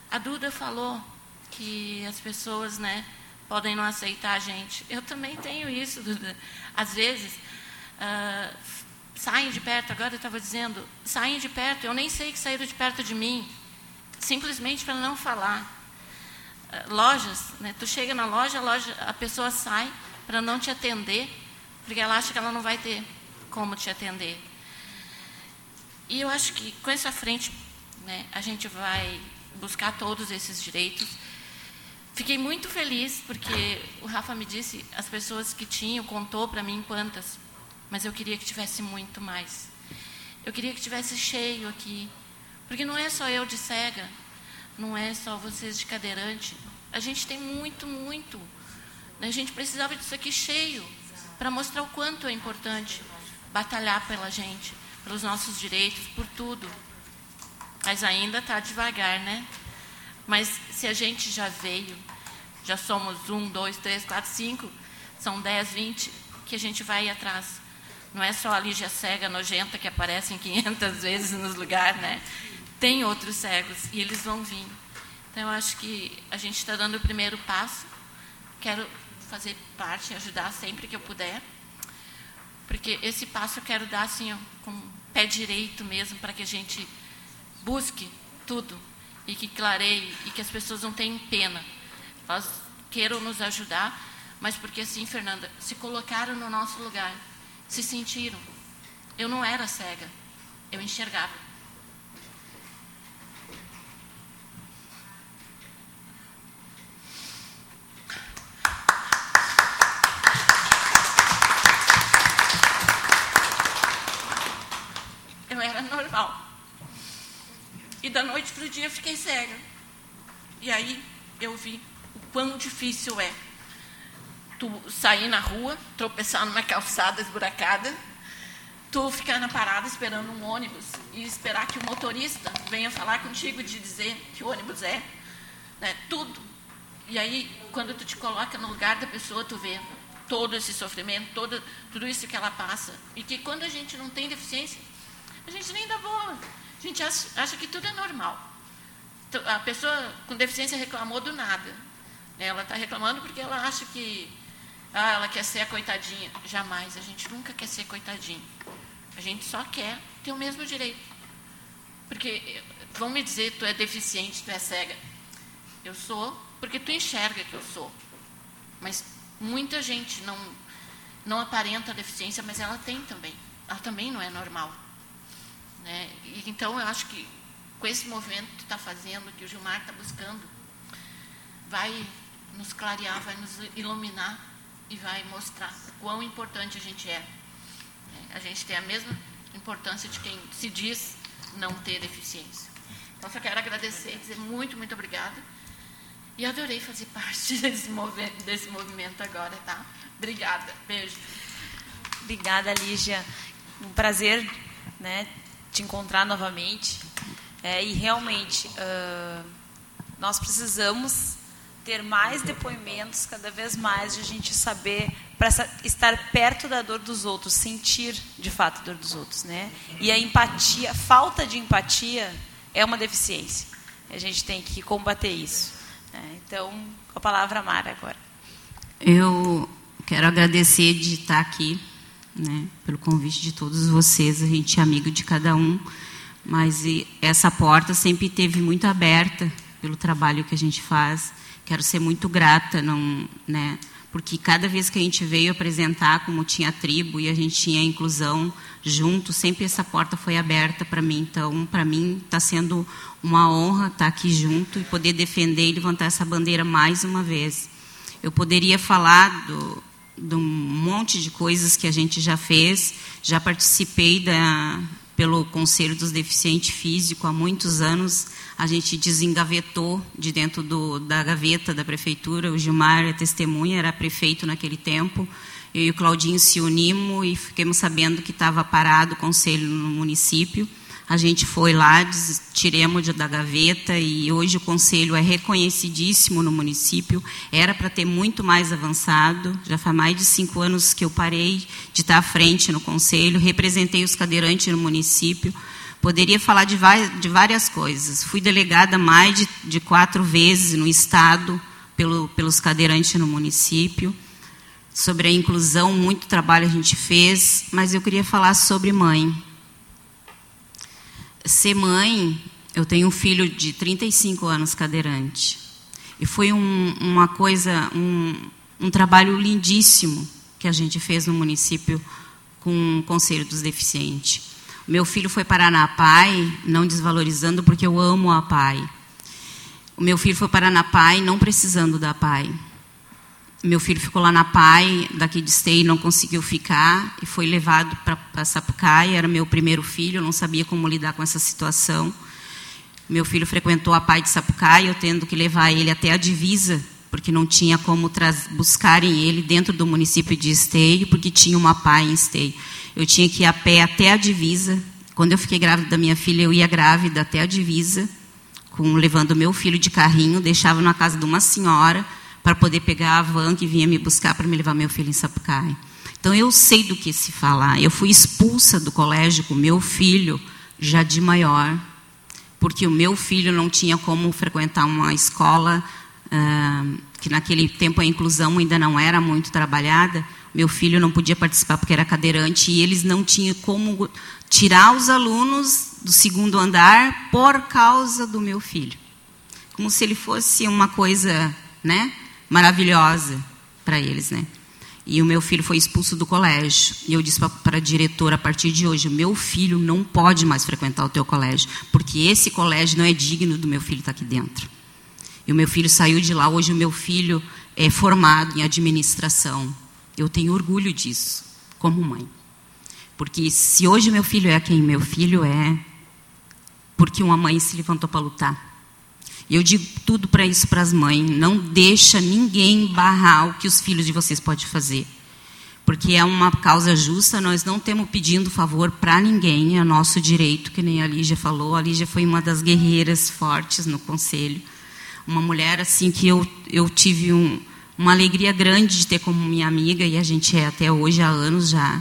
A Duda falou que as pessoas né, podem não aceitar a gente. Eu também tenho isso, Duda. Às vezes, uh, saem de perto, agora eu estava dizendo, saem de perto, eu nem sei que saíram de perto de mim, simplesmente para não falar. Uh, lojas, né, tu chega na loja, a, loja, a pessoa sai para não te atender, porque ela acha que ela não vai ter como te atender. E eu acho que com essa frente, né, a gente vai buscar todos esses direitos. Fiquei muito feliz porque o Rafa me disse as pessoas que tinham, contou para mim quantas, mas eu queria que tivesse muito mais. Eu queria que tivesse cheio aqui, porque não é só eu de cega, não é só vocês de cadeirante. A gente tem muito, muito a gente precisava disso aqui cheio para mostrar o quanto é importante batalhar pela gente, pelos nossos direitos, por tudo. Mas ainda está devagar, né? Mas se a gente já veio, já somos um, dois, três, quatro, cinco, são dez, vinte, que a gente vai atrás. Não é só a Lígia cega, nojenta, que aparece em 500 vezes nos lugares, né? Tem outros cegos e eles vão vir. Então, eu acho que a gente está dando o primeiro passo. Quero fazer parte, ajudar sempre que eu puder. Porque esse passo eu quero dar assim, com o pé direito mesmo, para que a gente busque tudo e que clareie e que as pessoas não tenham pena. Elas queiram nos ajudar, mas porque assim, Fernanda, se colocaram no nosso lugar, se sentiram. Eu não era cega, eu enxergava. Normal. E da noite para o dia eu fiquei cega. E aí eu vi o quão difícil é tu sair na rua, tropeçar numa calçada esburacada, tu ficar na parada esperando um ônibus e esperar que o motorista venha falar contigo de dizer que ônibus é, né, tudo. E aí, quando tu te coloca no lugar da pessoa, tu vê todo esse sofrimento, todo, tudo isso que ela passa. E que quando a gente não tem deficiência, a gente nem dá bola. A gente acha, que tudo é normal. A pessoa com deficiência reclamou do nada. Ela está reclamando porque ela acha que ah, ela quer ser a coitadinha. Jamais. A gente nunca quer ser coitadinho. A gente só quer ter o mesmo direito. Porque vão me dizer, tu é deficiente, tu é cega. Eu sou porque tu enxerga que eu sou. Mas muita gente não, não aparenta a deficiência, mas ela tem também. Ela também não é normal. Né? E, então, eu acho que com esse movimento que está fazendo, que o Gilmar está buscando, vai nos clarear, vai nos iluminar e vai mostrar quão importante a gente é. A gente tem a mesma importância de quem se diz não ter deficiência. Então, só quero agradecer, dizer muito, muito obrigada. E adorei fazer parte desse desse movimento agora, tá? Obrigada. Beijo. Obrigada, Lígia. Um prazer né, te encontrar novamente. É, e realmente, uh, nós precisamos ter mais depoimentos, cada vez mais, de a gente saber, para estar perto da dor dos outros, sentir de fato a dor dos outros. Né? E a empatia, falta de empatia é uma deficiência. A gente tem que combater isso. Né? Então, a palavra Mara agora. Eu quero agradecer de estar aqui né, pelo convite de todos vocês. A gente é amigo de cada um, mas essa porta sempre teve muito aberta pelo trabalho que a gente faz. Quero ser muito grata, não, né, porque cada vez que a gente veio apresentar como tinha tribo e a gente tinha inclusão junto, sempre essa porta foi aberta para mim. Então, para mim, está sendo uma honra estar aqui junto e poder defender e levantar essa bandeira mais uma vez. Eu poderia falar do, de um monte de coisas que a gente já fez. Já participei da, pelo Conselho dos Deficientes Físicos há muitos anos. A gente desengavetou de dentro do, da gaveta da prefeitura. O Gilmar é testemunha, era prefeito naquele tempo. Eu e o Claudinho se unimos e fiquemos sabendo que estava parado o conselho no município. A gente foi lá, tiremos da gaveta e hoje o conselho é reconhecidíssimo no município. Era para ter muito mais avançado. Já faz mais de cinco anos que eu parei de estar à frente no conselho. Representei os cadeirantes no município. Poderia falar de, de várias coisas. Fui delegada mais de, de quatro vezes no estado pelo, pelos cadeirantes no município. Sobre a inclusão, muito trabalho a gente fez, mas eu queria falar sobre mãe. Ser mãe, eu tenho um filho de 35 anos cadeirante. E foi um, uma coisa, um, um trabalho lindíssimo que a gente fez no município com o Conselho dos Deficientes. Meu filho foi parar na PAI, não desvalorizando, porque eu amo a PAI. O meu filho foi parar na PAI, não precisando da PAI. Meu filho ficou lá na PAI, daqui de Esteio, não conseguiu ficar e foi levado para Sapucaia. Era meu primeiro filho, não sabia como lidar com essa situação. Meu filho frequentou a PAI de Sapucaia, eu tendo que levar ele até a divisa, porque não tinha como buscarem ele dentro do município de Esteio, porque tinha uma PAI em Esteio. Eu tinha que ir a pé até a divisa. Quando eu fiquei grávida da minha filha, eu ia grávida até a divisa, com, levando meu filho de carrinho, deixava na casa de uma senhora para poder pegar a van que vinha me buscar para me levar meu filho em Sapucaia. Então eu sei do que se falar. Eu fui expulsa do colégio com meu filho já de maior, porque o meu filho não tinha como frequentar uma escola ah, que naquele tempo a inclusão ainda não era muito trabalhada. Meu filho não podia participar porque era cadeirante e eles não tinham como tirar os alunos do segundo andar por causa do meu filho. Como se ele fosse uma coisa, né, maravilhosa para eles, né? E o meu filho foi expulso do colégio. E eu disse para a diretora, a partir de hoje, meu filho não pode mais frequentar o teu colégio, porque esse colégio não é digno do meu filho estar aqui dentro. E o meu filho saiu de lá. Hoje o meu filho é formado em administração. Eu tenho orgulho disso, como mãe. Porque se hoje meu filho é quem meu filho é, porque uma mãe se levantou para lutar. Eu digo tudo para isso para as mães, não deixa ninguém barrar o que os filhos de vocês podem fazer. Porque é uma causa justa, nós não temos pedindo favor para ninguém, é nosso direito, que nem a Lígia falou. A Lígia foi uma das guerreiras fortes no conselho. Uma mulher assim que eu, eu tive um, uma alegria grande de ter como minha amiga, e a gente é até hoje há anos já.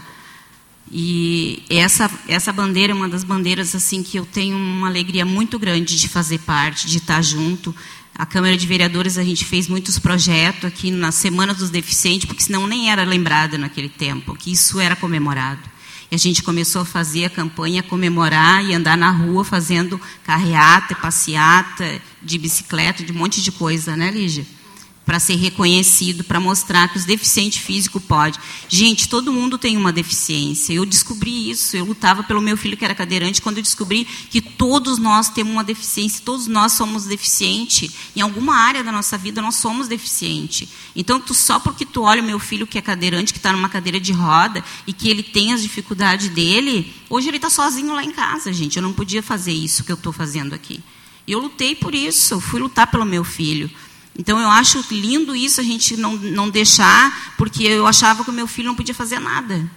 E essa essa bandeira é uma das bandeiras assim que eu tenho uma alegria muito grande de fazer parte, de estar junto. A Câmara de Vereadores a gente fez muitos projetos aqui na Semana dos Deficientes, porque senão nem era lembrada naquele tempo, que isso era comemorado. E a gente começou a fazer a campanha, comemorar e andar na rua fazendo carreata, passeata, de bicicleta, de um monte de coisa, né, Lígia? Para ser reconhecido, para mostrar que os deficientes físicos podem. Gente, todo mundo tem uma deficiência. Eu descobri isso. Eu lutava pelo meu filho que era cadeirante quando eu descobri que todos nós temos uma deficiência, todos nós somos deficientes. Em alguma área da nossa vida nós somos deficientes. Então, tu, só porque tu olha o meu filho que é cadeirante, que está numa cadeira de roda e que ele tem as dificuldades dele, hoje ele está sozinho lá em casa, gente. Eu não podia fazer isso que eu estou fazendo aqui. E eu lutei por isso. Eu fui lutar pelo meu filho. Então eu acho lindo isso a gente não, não deixar, porque eu achava que o meu filho não podia fazer nada.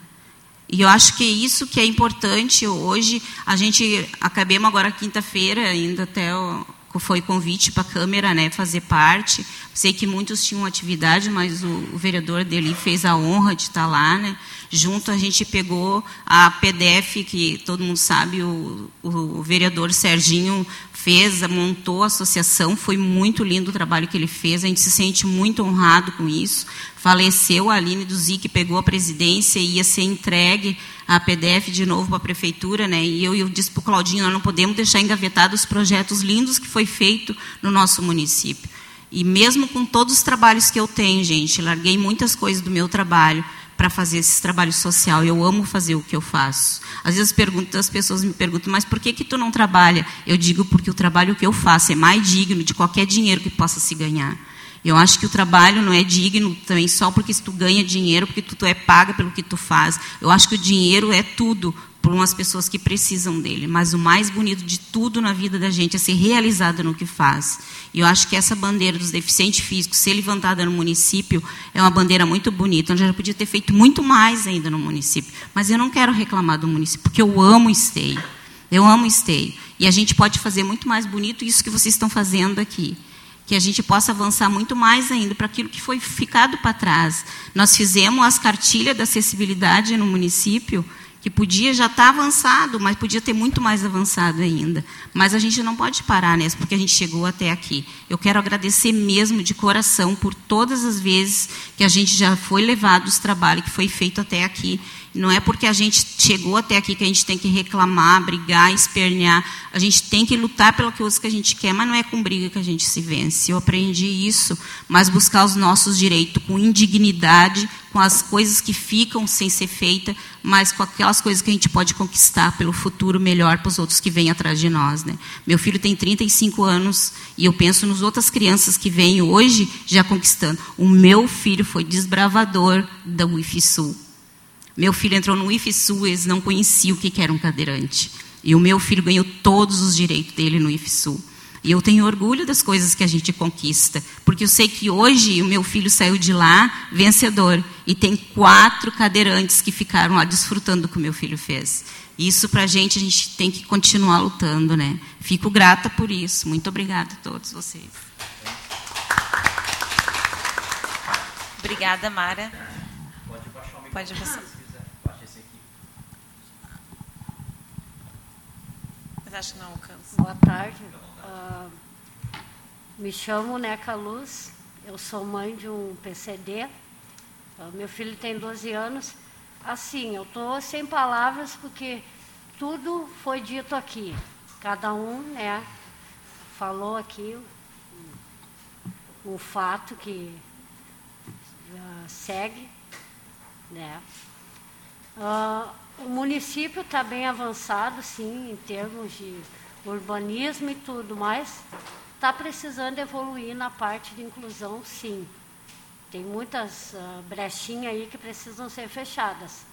E eu acho que é isso que é importante hoje. A gente acabemos agora quinta-feira, ainda até o, foi convite para a Câmara né, fazer parte. Sei que muitos tinham atividade, mas o, o vereador dele fez a honra de estar lá. Né? Junto a gente pegou a PDF, que todo mundo sabe, o, o vereador Serginho fez, montou a associação, foi muito lindo o trabalho que ele fez, a gente se sente muito honrado com isso. Faleceu a Aline do que pegou a presidência e ia ser entregue a PDF de novo para a prefeitura, né? E eu, eu disse para o Claudinho, nós não podemos deixar engavetados os projetos lindos que foi feito no nosso município. E mesmo com todos os trabalhos que eu tenho, gente, larguei muitas coisas do meu trabalho para fazer esse trabalho social. Eu amo fazer o que eu faço. Às vezes pergunto, as pessoas me perguntam, mas por que que tu não trabalha? Eu digo porque o trabalho que eu faço é mais digno de qualquer dinheiro que possa se ganhar. Eu acho que o trabalho não é digno também só porque tu ganha dinheiro, porque tu, tu é paga pelo que tu faz. Eu acho que o dinheiro é tudo umas pessoas que precisam dele. Mas o mais bonito de tudo na vida da gente é ser realizado no que faz. E eu acho que essa bandeira dos deficientes físicos ser levantada no município é uma bandeira muito bonita. Onde já podia ter feito muito mais ainda no município. Mas eu não quero reclamar do município, porque eu amo esteio. Eu amo esteio. E a gente pode fazer muito mais bonito isso que vocês estão fazendo aqui que a gente possa avançar muito mais ainda para aquilo que foi ficado para trás. Nós fizemos as cartilhas da acessibilidade no município, que podia já estar tá avançado, mas podia ter muito mais avançado ainda. Mas a gente não pode parar nessa, porque a gente chegou até aqui. Eu quero agradecer mesmo de coração por todas as vezes que a gente já foi levado os trabalhos que foi feito até aqui não é porque a gente chegou até aqui que a gente tem que reclamar, brigar, espernear. A gente tem que lutar pela coisa que a gente quer, mas não é com briga que a gente se vence. Eu aprendi isso, mas buscar os nossos direitos com indignidade, com as coisas que ficam sem ser feitas, mas com aquelas coisas que a gente pode conquistar pelo futuro melhor para os outros que vêm atrás de nós. Né? Meu filho tem 35 anos e eu penso nas outras crianças que vêm hoje já conquistando. O meu filho foi desbravador da UIF Sul. Meu filho entrou no IFSU, eles não conheciam o que era um cadeirante. E o meu filho ganhou todos os direitos dele no IFSU. E eu tenho orgulho das coisas que a gente conquista, porque eu sei que hoje o meu filho saiu de lá vencedor e tem quatro cadeirantes que ficaram lá desfrutando do que o meu filho fez. Isso para a gente a gente tem que continuar lutando, né? Fico grata por isso. Muito obrigada a todos vocês. Obrigada, Mara. Pode passar. Mas acho que não alcança. Boa tarde. Uh, me chamo Neca Luz, eu sou mãe de um PCD. Uh, ah, meu filho tem 12 anos. Assim, eu estou sem palavras porque tudo foi dito aqui. Cada um né, falou aqui um, um fato que uh, segue. Né? Uh, o município está bem avançado, sim, em termos de urbanismo e tudo, mas está precisando evoluir na parte de inclusão, sim. Tem muitas uh, brechinhas aí que precisam ser fechadas,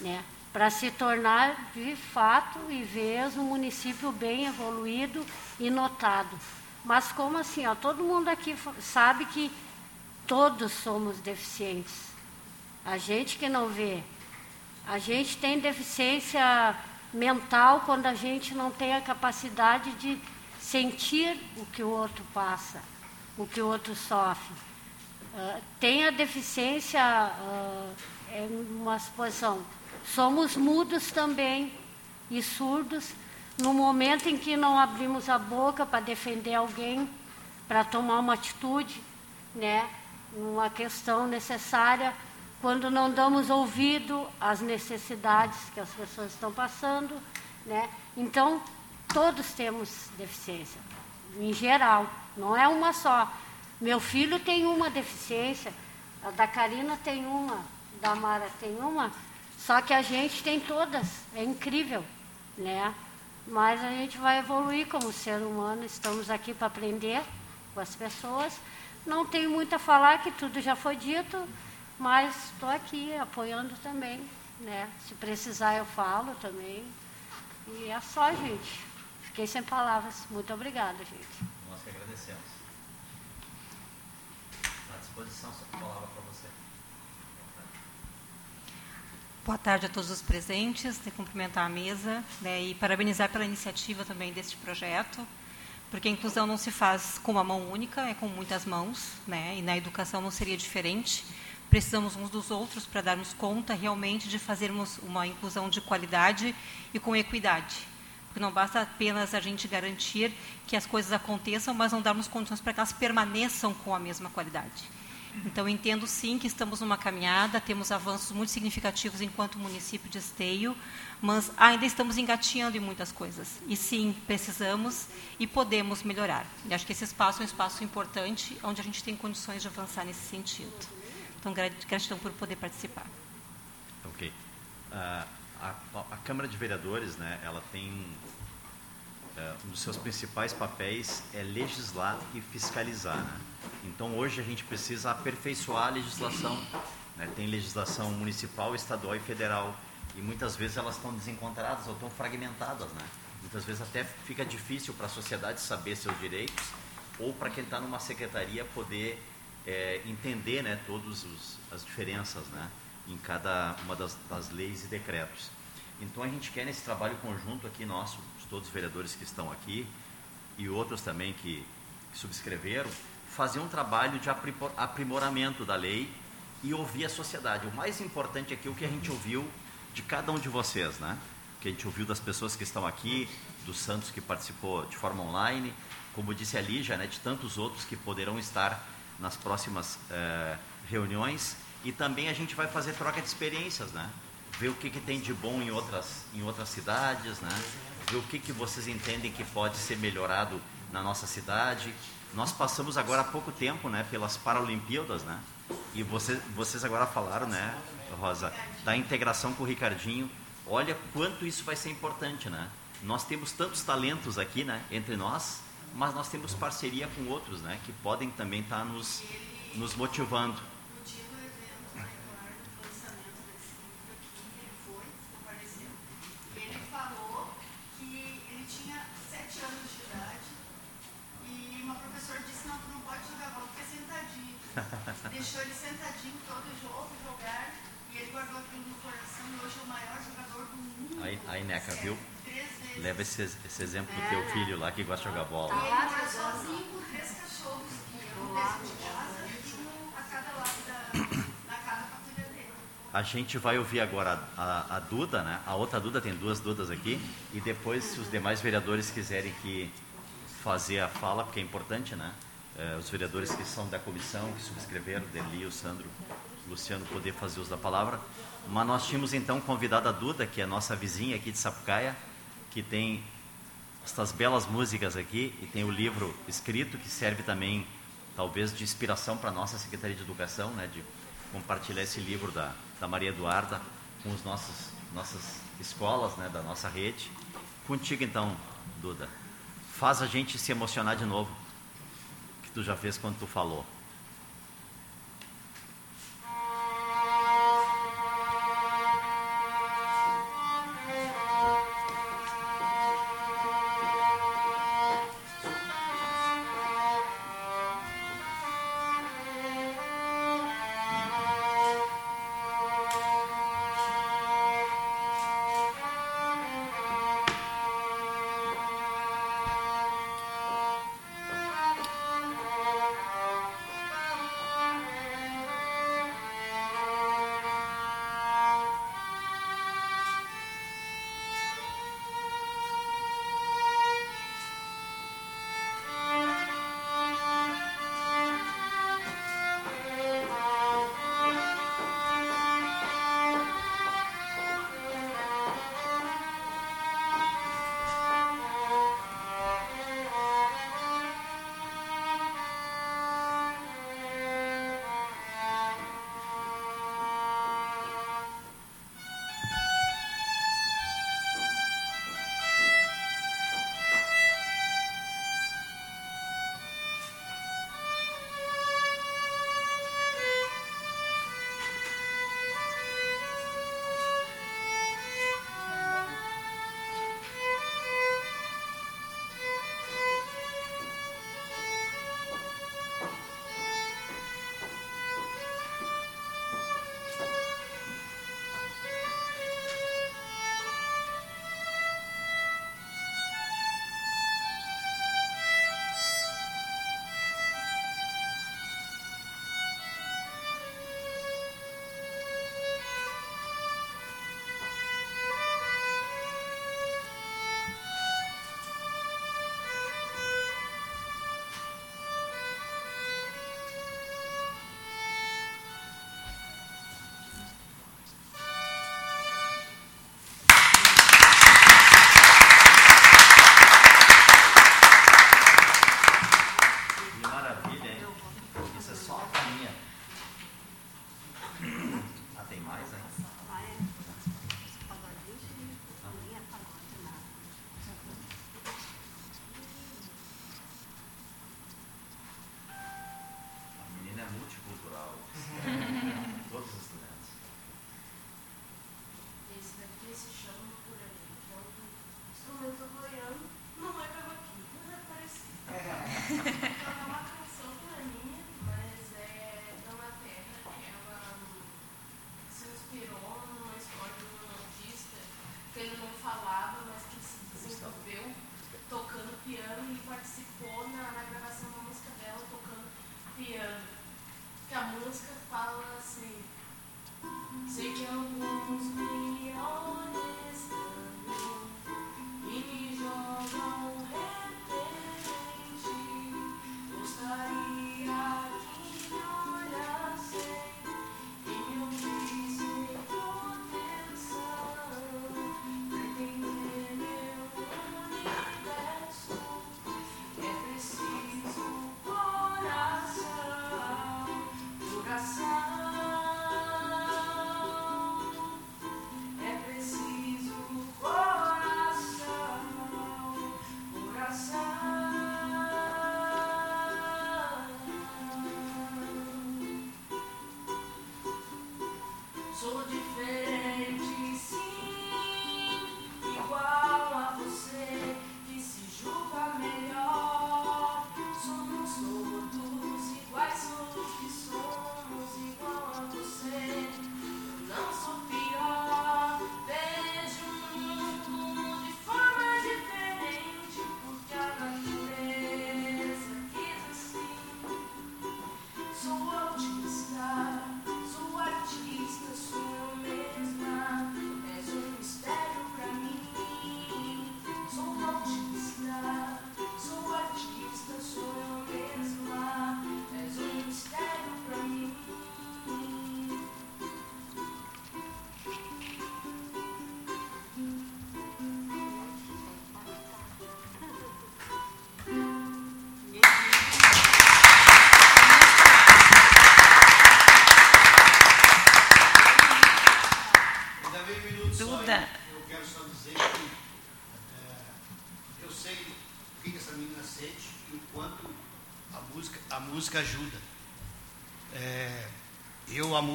né? Para se tornar de fato e vez um município bem evoluído e notado. Mas como assim, ó, todo mundo aqui sabe que todos somos deficientes. A gente que não vê a gente tem deficiência mental quando a gente não tem a capacidade de sentir o que o outro passa, o que o outro sofre. Uh, tem a deficiência uh, em uma posição. Somos mudos também e surdos no momento em que não abrimos a boca para defender alguém, para tomar uma atitude, né, uma questão necessária quando não damos ouvido às necessidades que as pessoas estão passando, né? Então, todos temos deficiência, em geral, não é uma só. Meu filho tem uma deficiência, a da Karina tem uma, da Mara tem uma, só que a gente tem todas, é incrível, né? Mas a gente vai evoluir como ser humano, estamos aqui para aprender com as pessoas. Não tenho muito a falar, que tudo já foi dito. Mas estou aqui apoiando também, né? Se precisar eu falo também. E é só, gente. Fiquei sem palavras. Muito obrigada, gente. Nós que agradecemos. À disposição, a palavra para você. Boa tarde a todos os presentes, de cumprimentar a mesa né, e parabenizar pela iniciativa também deste projeto, porque a inclusão não se faz com uma mão única, é com muitas mãos, né, e na educação não seria diferente precisamos uns dos outros para darmos conta realmente de fazermos uma inclusão de qualidade e com equidade. Porque não basta apenas a gente garantir que as coisas aconteçam, mas não darmos condições para que elas permaneçam com a mesma qualidade. Então, entendo sim que estamos numa caminhada, temos avanços muito significativos enquanto município de Esteio, mas ainda estamos engatinhando em muitas coisas. E sim, precisamos e podemos melhorar. E acho que esse espaço é um espaço importante, onde a gente tem condições de avançar nesse sentido. Então, gratidão por poder participar. Ok. Uh, a, a, Câmara de Vereadores, né, ela tem uh, um dos seus principais papéis é legislar e fiscalizar. Né? Então, hoje a gente precisa aperfeiçoar a legislação. Né? Tem legislação municipal, estadual e federal. E muitas vezes elas estão desencontradas ou estão fragmentadas, né? Muitas vezes até fica difícil para a sociedade saber seus direitos ou para quem está numa secretaria poder é, entender né, todas as diferenças né, em cada uma das, das, leis e decretos. Então a gente quer nesse trabalho conjunto aqui nosso, todos os vereadores que estão aqui e outros também que, que subscreveram, fazer um trabalho de aprimoramento da lei e ouvir a sociedade. O mais importante aqui é o que a gente ouviu de cada um de vocês, né? Que a gente ouviu das pessoas que estão aqui, do Santos que participou de forma online, como disse a Lígia, né, de tantos outros que poderão estar nas próximas eh, reuniões. E também a gente vai fazer troca de experiências, né? Ver o que, que tem de bom em outras, em outras cidades, né? Ver o que, que vocês entendem que pode ser melhorado na nossa cidade. Nós passamos agora há pouco tempo, né, pelas Paralimpíadas, né? E você, vocês agora falaram, né, Rosa, da integração com o Ricardinho. Olha quanto isso vai ser importante, né? Nós temos tantos talentos aqui, né, entre nós, mas nós temos parceria com outros, né, que podem também estar tá nos, nos motivando. Deixou ele sentadinho todo jogo, jogar, e ele guardou aquilo no coração e hoje é o maior jogador do mundo. Aí, aí Neca, viu? Leva esse, esse exemplo do teu filho lá que gosta de jogar bola. Ele mora sozinho com três cachorros, dentro de casa a a. A gente vai ouvir agora a, a, Duda, né? A outra Duda, tem duas Dudas aqui. E depois, se os demais vereadores quiserem que fazer a fala, porque é importante, né? Eh, os vereadores que são da comissão, que subscreveram, Deli, o Sandro, o Luciano, poder fazer uso da palavra. Mas nós tínhamos então convidado a Duda, que é a nossa vizinha aqui de Sapucaia, que tem estas belas músicas aqui e tem o livro escrito que serve também talvez de inspiração para a nossa Secretaria de Educação, né, de compartilhar esse livro da, da Maria Eduarda com os nossos nossas escolas, né, da nossa rede. Contigo então, Duda. Faz a gente se emocionar de novo, que tu já fez quando tu falou.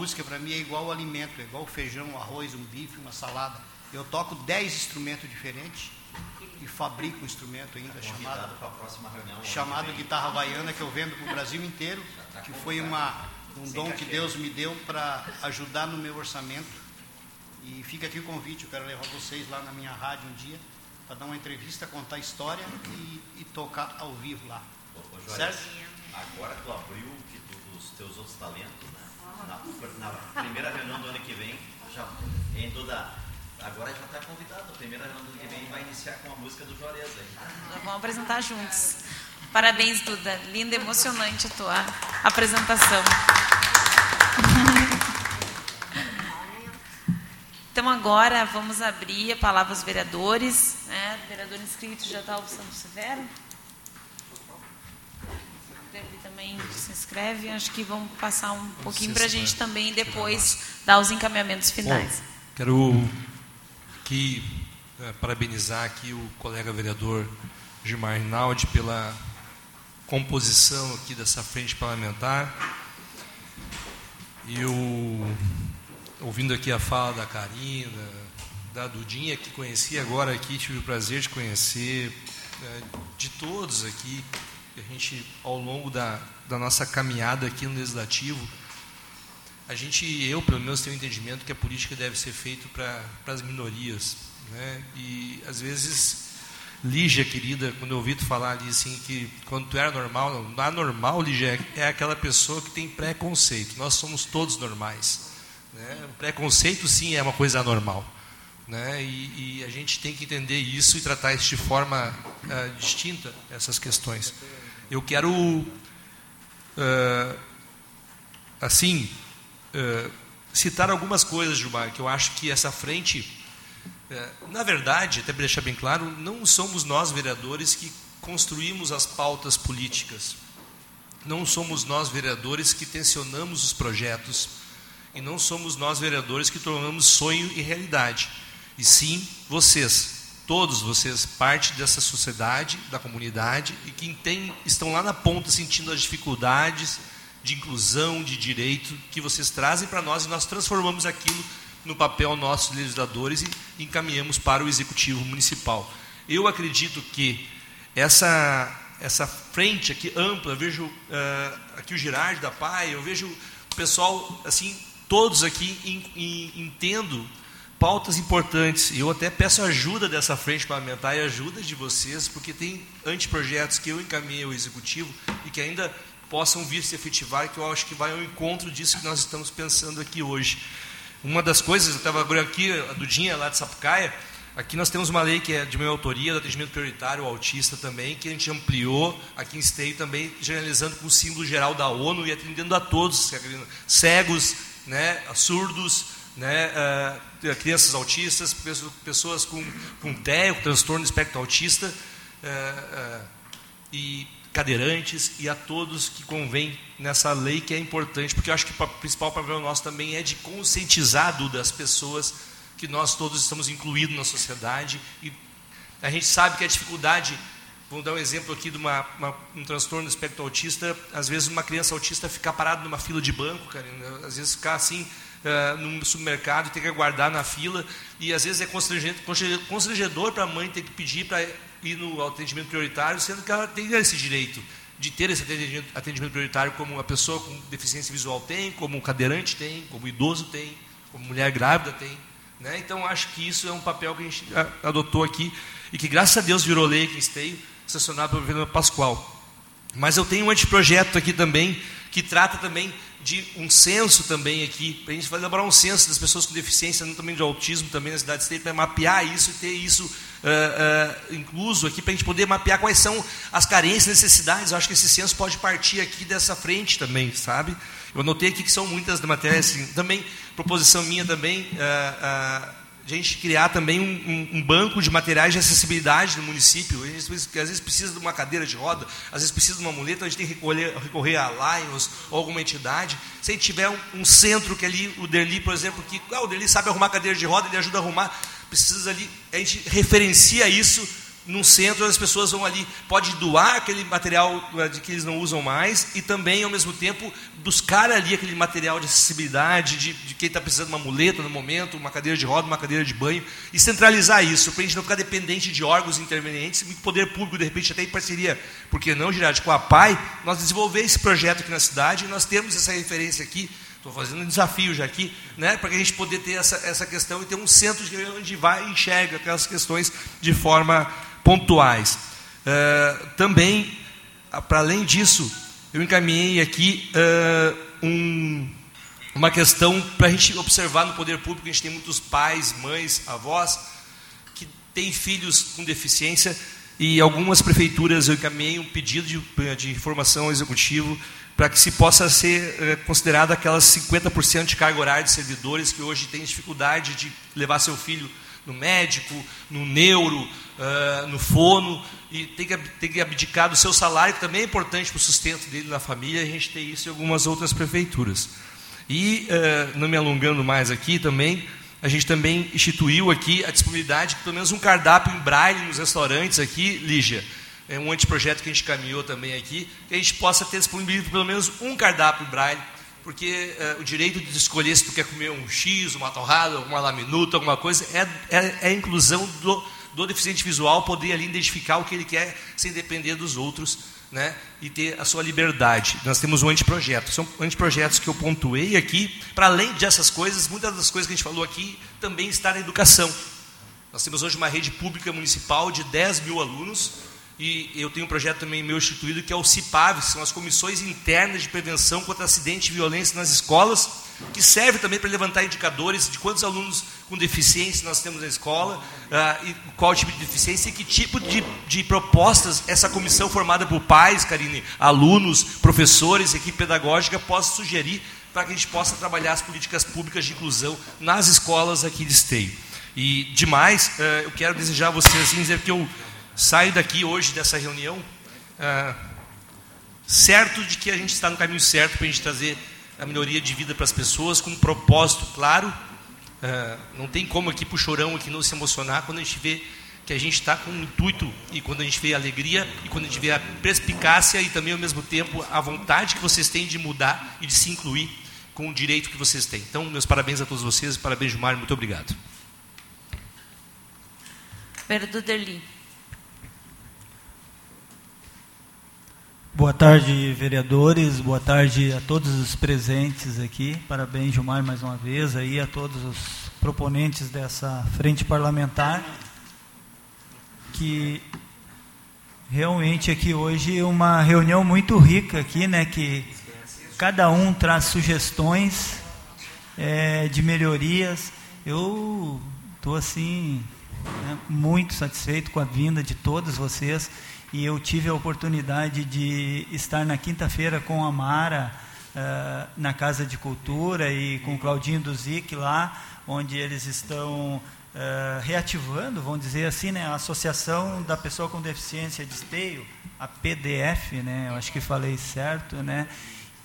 Música para mim é igual ao alimento, é igual o feijão, um arroz, um bife, uma salada. Eu toco 10 instrumentos diferentes e fabrico um instrumento ainda chamado, chamado guitarra havaiana que eu vendo para o Brasil inteiro, tá que foi uma, um dom que. Deus me deu para ajudar no meu orçamento. E fica aqui o convite, eu quero levar vocês lá na minha rádio um dia para dar uma entrevista, contar história e, e tocar ao vivo lá. Ô, Joyce, Certo? Agora tu abriu que tu- os teus outros talentos, né? Na, na primeira reunião do ano que vem, já, em Duda, agora já está convidado. A primeira reunião do ano que vem vai iniciar com a música do Juarez aí. Vamos apresentar juntos. Parabéns, Duda. Linda, emocionante a tua apresentação. Então agora vamos abrir a palavra aos vereadores. Né? O vereador inscrito já está o Santo Severo. Ele também se inscreve. Acho que vamos passar um pouquinho para a gente também depois dar os encaminhamentos finais. Bom, quero aqui eh, parabenizar aqui o colega vereador Gilmar Rinaldi pela composição aqui dessa frente parlamentar. Eu, ouvindo aqui a fala da Karina, da Dudinha, que conheci agora aqui, tive o prazer de conhecer, eh, de todos aqui, que a gente, ao longo da, da nossa caminhada aqui no Legislativo, a gente, eu pelo menos tenho o entendimento que a política deve ser feita para as minorias, né? E às vezes Lígia, querida, quando eu ouvi tu falar ali assim que quando tu era normal, não, anormal, Lígia, é aquela pessoa que tem preconceito. Nós somos todos normais, né? O preconceito sim é uma coisa anormal, né? E, e a gente tem que entender isso e tratar isso de forma ah, distinta essas questões. Eu quero ah, assim, eh, citar algumas coisas, Gilmar, que eu acho que essa frente, eh, na verdade, até para deixar bem claro, não somos nós, vereadores, que construímos as pautas políticas. Não somos nós, vereadores, que tensionamos os projetos. E não somos nós, vereadores, que tornamos sonho e realidade. E sim, vocês, todos vocês, parte dessa sociedade, da comunidade, e que tem, estão lá na ponta sentindo as dificuldades de inclusão, de direito, que vocês trazem para nós e nós transformamos aquilo no papel nossos legisladores e encaminhamos para o executivo municipal. Eu acredito que essa essa frente aqui ampla, eu vejo ah, aqui o Girardi da PAI, eu vejo o pessoal assim, todos aqui em, em, entendo pautas importantes. E eu até peço ajuda dessa frente parlamentar e ajuda de vocês, porque tem anteprojetos que eu encaminhei ao executivo e que ainda possam vir se efetivar, que eu acho que vai ao encontro disso que nós estamos pensando aqui hoje. Uma das coisas, eu estava agora aqui, a Dudinha lá de Sapucaia, aqui nós temos uma lei que é de minha autoria, do atendimento prioritário ao autista também, que a gente ampliou aqui em Esteio também, generalizando com o símbolo geral da ONU e atendendo a todos, cegos, né, surdos, né, uh, crianças autistas, pessoas com, com TEA, com transtorno de espectro autista, uh, uh, e cadeirantes e a todos que convém nessa lei que é importante, porque eu acho que o principal problema nosso também é de conscientizar das pessoas que nós todos estamos incluídos na sociedade e a gente sabe que a dificuldade, vamos dar um exemplo aqui de uma, uma, um transtorno do espectro autista, às vezes uma criança autista ficar parada numa fila de banco, cara, às vezes ficar assim uh, num supermercado e ter que aguardar na fila e às vezes é constrangedor para a mãe ter que pedir para ir no atendimento prioritário, sendo que ela tem esse direito de ter esse atendimento prioritário como uma pessoa com deficiência visual tem, como um cadeirante tem, como um idoso tem, como mulher grávida tem. Né? Então, acho que isso é um papel que a gente adotou aqui e que, graças a Deus, virou lei aqui em Esteio, sancionado pelo governo Pascoal. Mas eu tenho um anteprojeto aqui também, que trata também de um censo também aqui, para a gente elaborar um censo das pessoas com deficiência, também de autismo também na cidade de para mapear isso e ter isso uh, uh, incluso aqui para a gente poder mapear quais são as carências, necessidades. Eu acho que esse censo pode partir aqui dessa frente também, sabe? Eu anotei aqui que são muitas matérias, assim, também proposição minha também. Uh, a gente criar também um, um, um, banco de materiais de acessibilidade no município. A gente, às vezes precisa de uma cadeira de roda, às vezes precisa de uma muleta, a gente tem que recorrer, recorrer a Lions ou alguma entidade. Se a gente tiver um, um centro que ali, o Derli, por exemplo, que ah, o Derli sabe arrumar cadeira de roda, ele ajuda a arrumar precisa ali, a gente referencia isso num centro, as pessoas vão ali, pode doar aquele material eh, que eles não usam mais e também, ao mesmo tempo, buscar ali aquele material de acessibilidade, de, de quem está precisando de uma muleta no momento, uma cadeira de roda, uma cadeira de banho, e centralizar isso, para a gente não ficar dependente de órgãos intervenientes, e poder público, de repente, até em parceria, porque não, Girardi, com a PAI, nós desenvolver esse projeto aqui na cidade, e nós temos essa referência aqui, Estou fazendo um desafio já aqui, né, para a gente poder ter essa, essa questão e ter um centro de onde vai e enxerga aquelas questões de forma pontuais. Uh, também, para além disso, eu encaminhei aqui uh, um, uma questão para a gente observar no poder público. A gente tem muitos pais, mães, avós que têm filhos com deficiência e algumas prefeituras eu encaminhei um pedido de, de informação ao executivo para que se possa ser eh, considerado aquelas 50% de carga horária de servidores que hoje têm dificuldade de levar seu filho no médico, no neuro, uh, no fono, e tem que, tem que abdicar do seu salário, que também é importante para o sustento dele na família, a gente tem isso em algumas outras prefeituras. E, uh, não me alongando mais aqui também, a gente também instituiu aqui a disponibilidade, pelo menos um cardápio em braille nos restaurantes aqui, Lígia, é um anteprojeto que a gente caminhou também aqui, que a gente possa ter disponível pelo menos um cardápio em braille, porque é, o direito de escolher se tu quer comer um X, uma torrada, uma laminuta, alguma coisa, é, é, é a inclusão do, do deficiente visual poder ali identificar o que ele quer sem depender dos outros né, e ter a sua liberdade. Nós temos um anteprojeto. São anteprojetos que eu pontuei aqui. Para além dessas coisas, muitas das coisas que a gente falou aqui também está na educação. Nós temos hoje uma rede pública municipal de 10 mil alunos, e eu tenho um projeto também meu instituído que é o CIPAV, que são as comissões internas de prevenção contra acidente e violência nas escolas, que serve também para levantar indicadores de quantos alunos com deficiência nós temos na escola, uh, e qual tipo de deficiência e que tipo de, de propostas essa comissão formada por pais, Karine, alunos, professores, equipe pedagógica possa sugerir para que a gente possa trabalhar as políticas públicas de inclusão nas escolas aqui de Esteio. E demais, uh, eu quero desejar a vocês assim, dizer que eu saio daqui hoje dessa reunião ah, certo de que a gente está no caminho certo para a gente trazer a melhoria de vida para as pessoas com um propósito claro. Ah, não tem como aqui para o chorão aqui não se emocionar quando a gente vê que a gente está com um intuito e quando a gente vê a alegria e quando a gente vê a perspicácia e também ao mesmo tempo a vontade que vocês têm de mudar e de se incluir com o direito que vocês têm. Então, meus parabéns a todos vocês, parabéns, Gilmar, muito obrigado. Vereador Derli. Boa tarde, vereadores. Boa tarde a todos os presentes aqui. Parabéns, Gilmar, mais uma vez aí a todos os proponentes dessa frente parlamentar que realmente aqui hoje uma reunião muito rica aqui, né? Que cada um traz sugestões é, de melhorias. Eu estou assim né, muito satisfeito com a vinda de todos vocês e eu tive a oportunidade de estar na quinta-feira com a Mara uh, na Casa de Cultura e com o Claudinho Duzic lá, onde eles estão uh, reativando, vamos dizer assim, né, a Associação da Pessoa com Deficiência de Esteio, a PDF, né, eu acho que falei certo, né,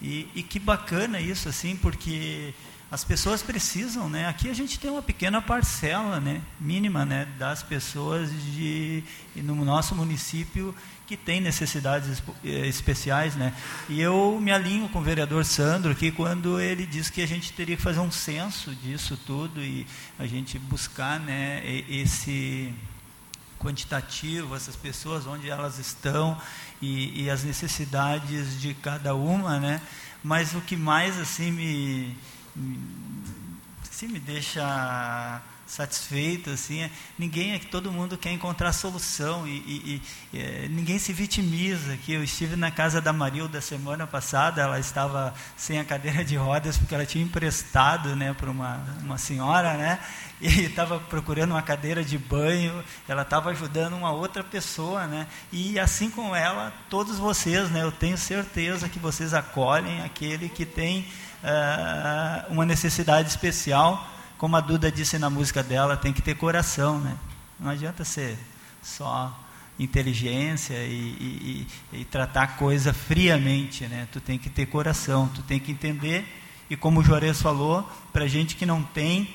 e, e que bacana isso, assim, porque as pessoas precisam, né? Aqui a gente tem uma pequena parcela, né, mínima, né, das pessoas de no nosso município que tem necessidades eh, especiais, né? E eu me alinho com o vereador Sandro aqui quando ele diz que a gente teria que fazer um censo disso tudo e a gente buscar, né, esse quantitativo, essas pessoas onde elas estão e, e as necessidades de cada uma, né? Mas o que mais assim me se me deixa satisfeito assim é, ninguém que todo mundo quer encontrar solução e, e, e é, ninguém se vitimiza que eu estive na casa da Marilda semana passada ela estava sem a cadeira de rodas porque ela tinha emprestado né para uma uma senhora né e estava procurando uma cadeira de banho ela estava ajudando uma outra pessoa né e assim como ela todos vocês né eu tenho certeza que vocês acolhem aquele que tem uh, uma necessidade especial, como a Duda disse na música dela, tem que ter coração, né? Não adianta ser só inteligência e, e, e, tratar a coisa friamente, né? Tu tem que ter coração, tu tem que entender. E como o Juarez falou, para gente que não tem,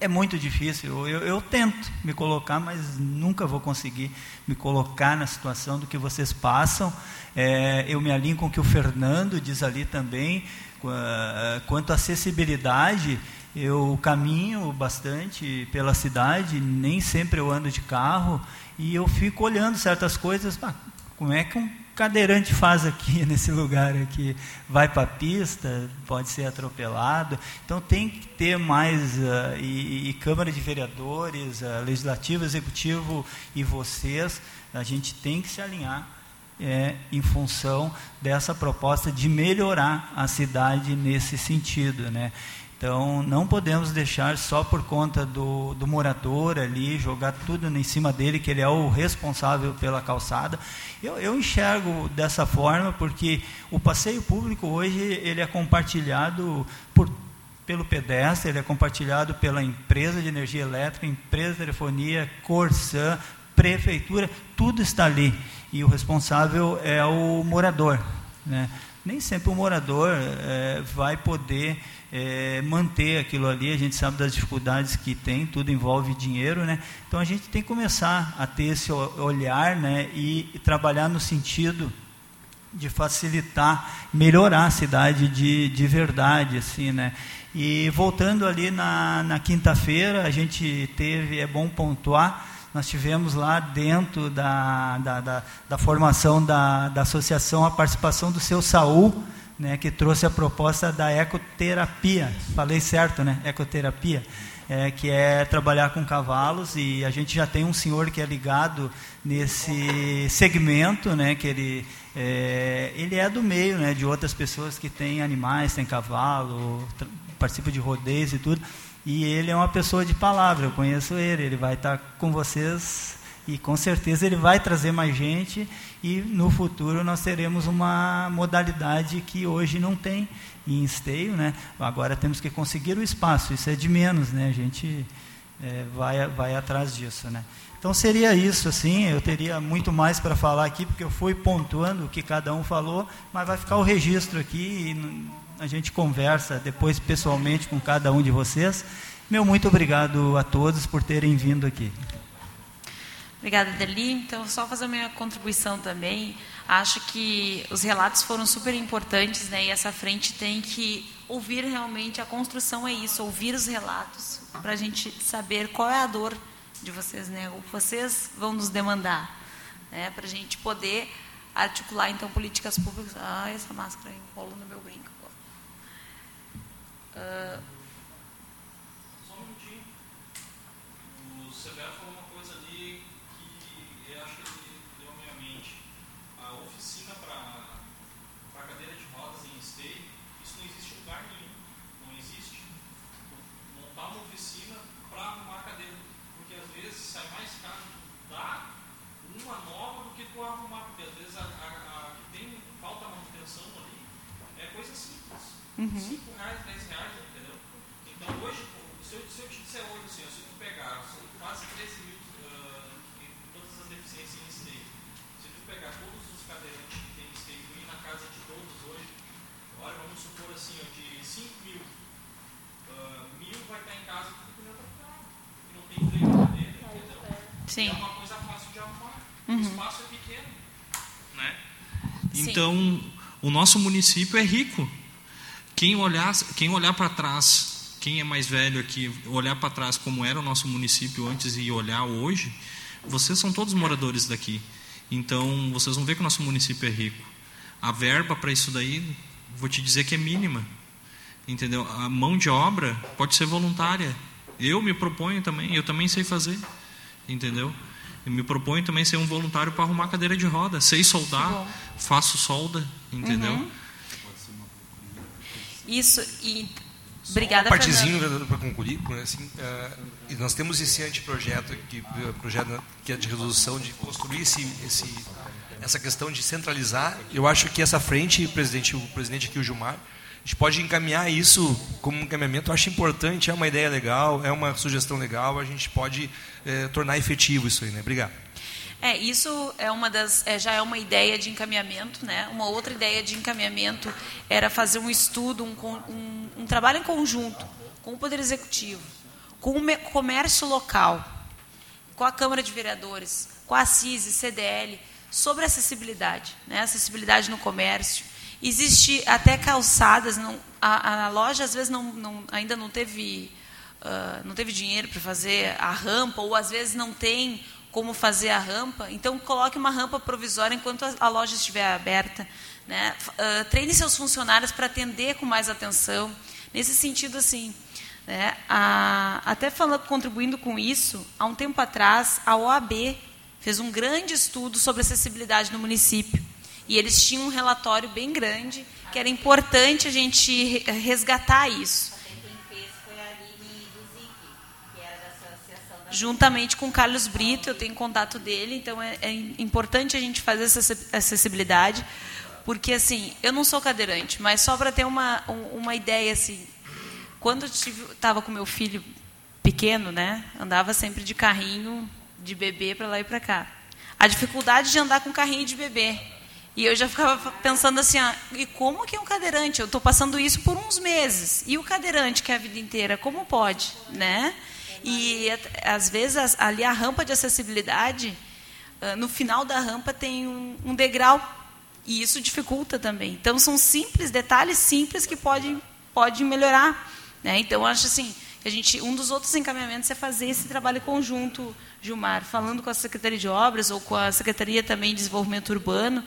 é muito difícil. Eu, eu, eu, tento me colocar, mas nunca vou conseguir me colocar na situação do que vocês passam. É, eu me alinho com o que o Fernando diz ali também. Quanto à acessibilidade, eu caminho bastante pela cidade, nem sempre eu ando de carro, e eu fico olhando certas coisas, ah, como é que um cadeirante faz aqui nesse lugar aqui? Vai para a pista, pode ser atropelado. Então tem que ter mais, uh, e, e, Câmara de Vereadores, uh, Legislativo, Executivo e vocês, a gente tem que se alinhar é, em função dessa proposta de melhorar a cidade nesse sentido, né? Então, não podemos deixar só por conta do, do morador ali, jogar tudo em cima dele, que ele é o responsável pela calçada. Eu, eu enxergo dessa forma porque o passeio público hoje ele é compartilhado por pelo pedestre, ele é compartilhado pela empresa de energia elétrica, empresa de telefonia, Corsã, prefeitura, tudo está ali e o responsável é o morador. Né? Nem sempre o morador é, vai poder é, manter aquilo ali, a gente sabe das dificuldades que tem, tudo envolve dinheiro, né? Então a gente tem que começar a ter esse olhar né? e, e trabalhar no sentido de facilitar, melhorar a cidade de, de verdade, assim, né? E voltando ali na, na quinta-feira, a gente teve, é bom pontuar, nós tivemos lá dentro da, da, da, da formação da, da associação a participação do seu Saul, né, que trouxe a proposta da ecoterapia. Falei certo, né? Ecoterapia. É, que é trabalhar com cavalos e a gente já tem um senhor que é ligado nesse segmento, né, que ele é, ele é do meio, né, de outras pessoas que têm animais, têm cavalo, participa de rodeios e tudo. E ele é uma pessoa de palavra, eu conheço ele, ele vai estar com vocês e com certeza ele vai trazer mais gente e no futuro nós teremos uma modalidade que hoje não tem em esteio, né? Agora temos que conseguir o espaço, isso é de menos, né? A gente é, vai, vai atrás disso, né? Então seria isso, assim, eu teria muito mais para falar aqui, porque eu fui pontuando o que cada um falou, mas vai ficar o registro aqui e a gente conversa depois pessoalmente com cada um de vocês. Meu muito obrigado a todos por terem vindo aqui. Obrigada, Deli. Então, só fazer a minha contribuição também. Acho que os relatos foram super importantes, né? E essa frente tem que ouvir realmente. A construção é isso, ouvir os relatos, para a gente saber qual é a dor de vocês, né? O que vocês vão nos demandar, né? Para a gente poder articular, então, políticas públicas. Ah, essa máscara enrolou no meu brinco. Uh, Só um minutinho. O Severo falou uma coisa ali que eu acho que ele deu a minha Uhum. 5 reais, 10 reais, entendeu? Então hoje, se eu, se eu te disser hoje assim, ó, se tu pegar são quase 13 mil uh, em todas as deficiências em esteio, se tu pegar todos os cadeirantes que tem em esteio e ir na casa de todos hoje, olha, vamos supor assim, ó, de 5 mil, uh, mil vai estar em casa porque não está que não tem freio de cadeira, entendeu? Sim. E é uma coisa fácil de arrumar. Uhum. O espaço é pequeno. Né? Sim. Então, o nosso município é rico. Quem olhar, quem olhar para trás, quem é mais velho aqui, olhar para trás como era o nosso município antes e olhar hoje, vocês são todos moradores daqui. Então, vocês vão ver que o nosso município é rico. A verba para isso daí, vou te dizer que é mínima. Entendeu? A mão de obra pode ser voluntária. Eu me proponho também, eu também sei fazer. Entendeu? Eu me proponho também ser um voluntário para arrumar cadeira de roda. Sei soldar, faço solda, entendeu? Uhum. Isso, e obrigada, partezinho para concluir, né, assim, e nós temos esse anteprojeto que eh, projeto que é de resolução de construir esse, esse essa questão de centralizar. Eu acho que essa frente, presidente, o presidente aqui o Gilmar, gente pode encaminhar isso como um encaminhamento. Eu acho importante, é uma ideia legal, é uma sugestão legal. A gente pode eh, tornar efetivo isso aí, né? Obrigado. É, isso é uma das, é, já é uma ideia de encaminhamento, né? Uma outra ideia de encaminhamento era fazer um estudo, um, um, um trabalho em conjunto com o Poder Executivo, com o comércio local, com a Câmara de Vereadores, com a CISI, CDL, sobre acessibilidade, né? Acessibilidade no comércio. Existe até calçadas, não, a, a loja às vezes não, não- ainda não teve ah, não teve dinheiro para fazer a rampa, ou às vezes não tem como fazer a rampa, então coloque uma rampa provisória enquanto a, a loja estiver aberta. Né? Ah, treine seus funcionários para atender com mais atenção. Nesse sentido, assim, né? a, até falando, contribuindo com isso, há um tempo atrás, a OAB fez um grande estudo sobre acessibilidade no município. E eles tinham um relatório bem grande, que era importante a gente re- resgatar isso. juntamente com o Carlos Brito, eu tenho contato dele, então é, é importante a gente fazer essa acess- acessibilidade, porque assim, eu não sou cadeirante, mas só para ter uma, um- uma ideia assim, quando eu estava com meu filho pequeno, né, andava sempre de carrinho de bebê para lá e para cá. A dificuldade de andar com carrinho de bebê. E eu já ficava pensando assim, ah, e como que é um cadeirante? Eu estou passando isso por uns meses. E o cadeirante, que é a vida inteira, como pode? Né? E às vezes ali a rampa de acessibilidade, ah, no final da rampa tem um, um degrau. E isso dificulta também. Então são simples, detalhes simples que podem, podem melhorar. Né? Então acho assim, a gente, um dos outros encaminhamentos é fazer esse trabalho conjunto, Gilmar, falando com a Secretaria de Obras ou com a Secretaria também de Desenvolvimento Urbano,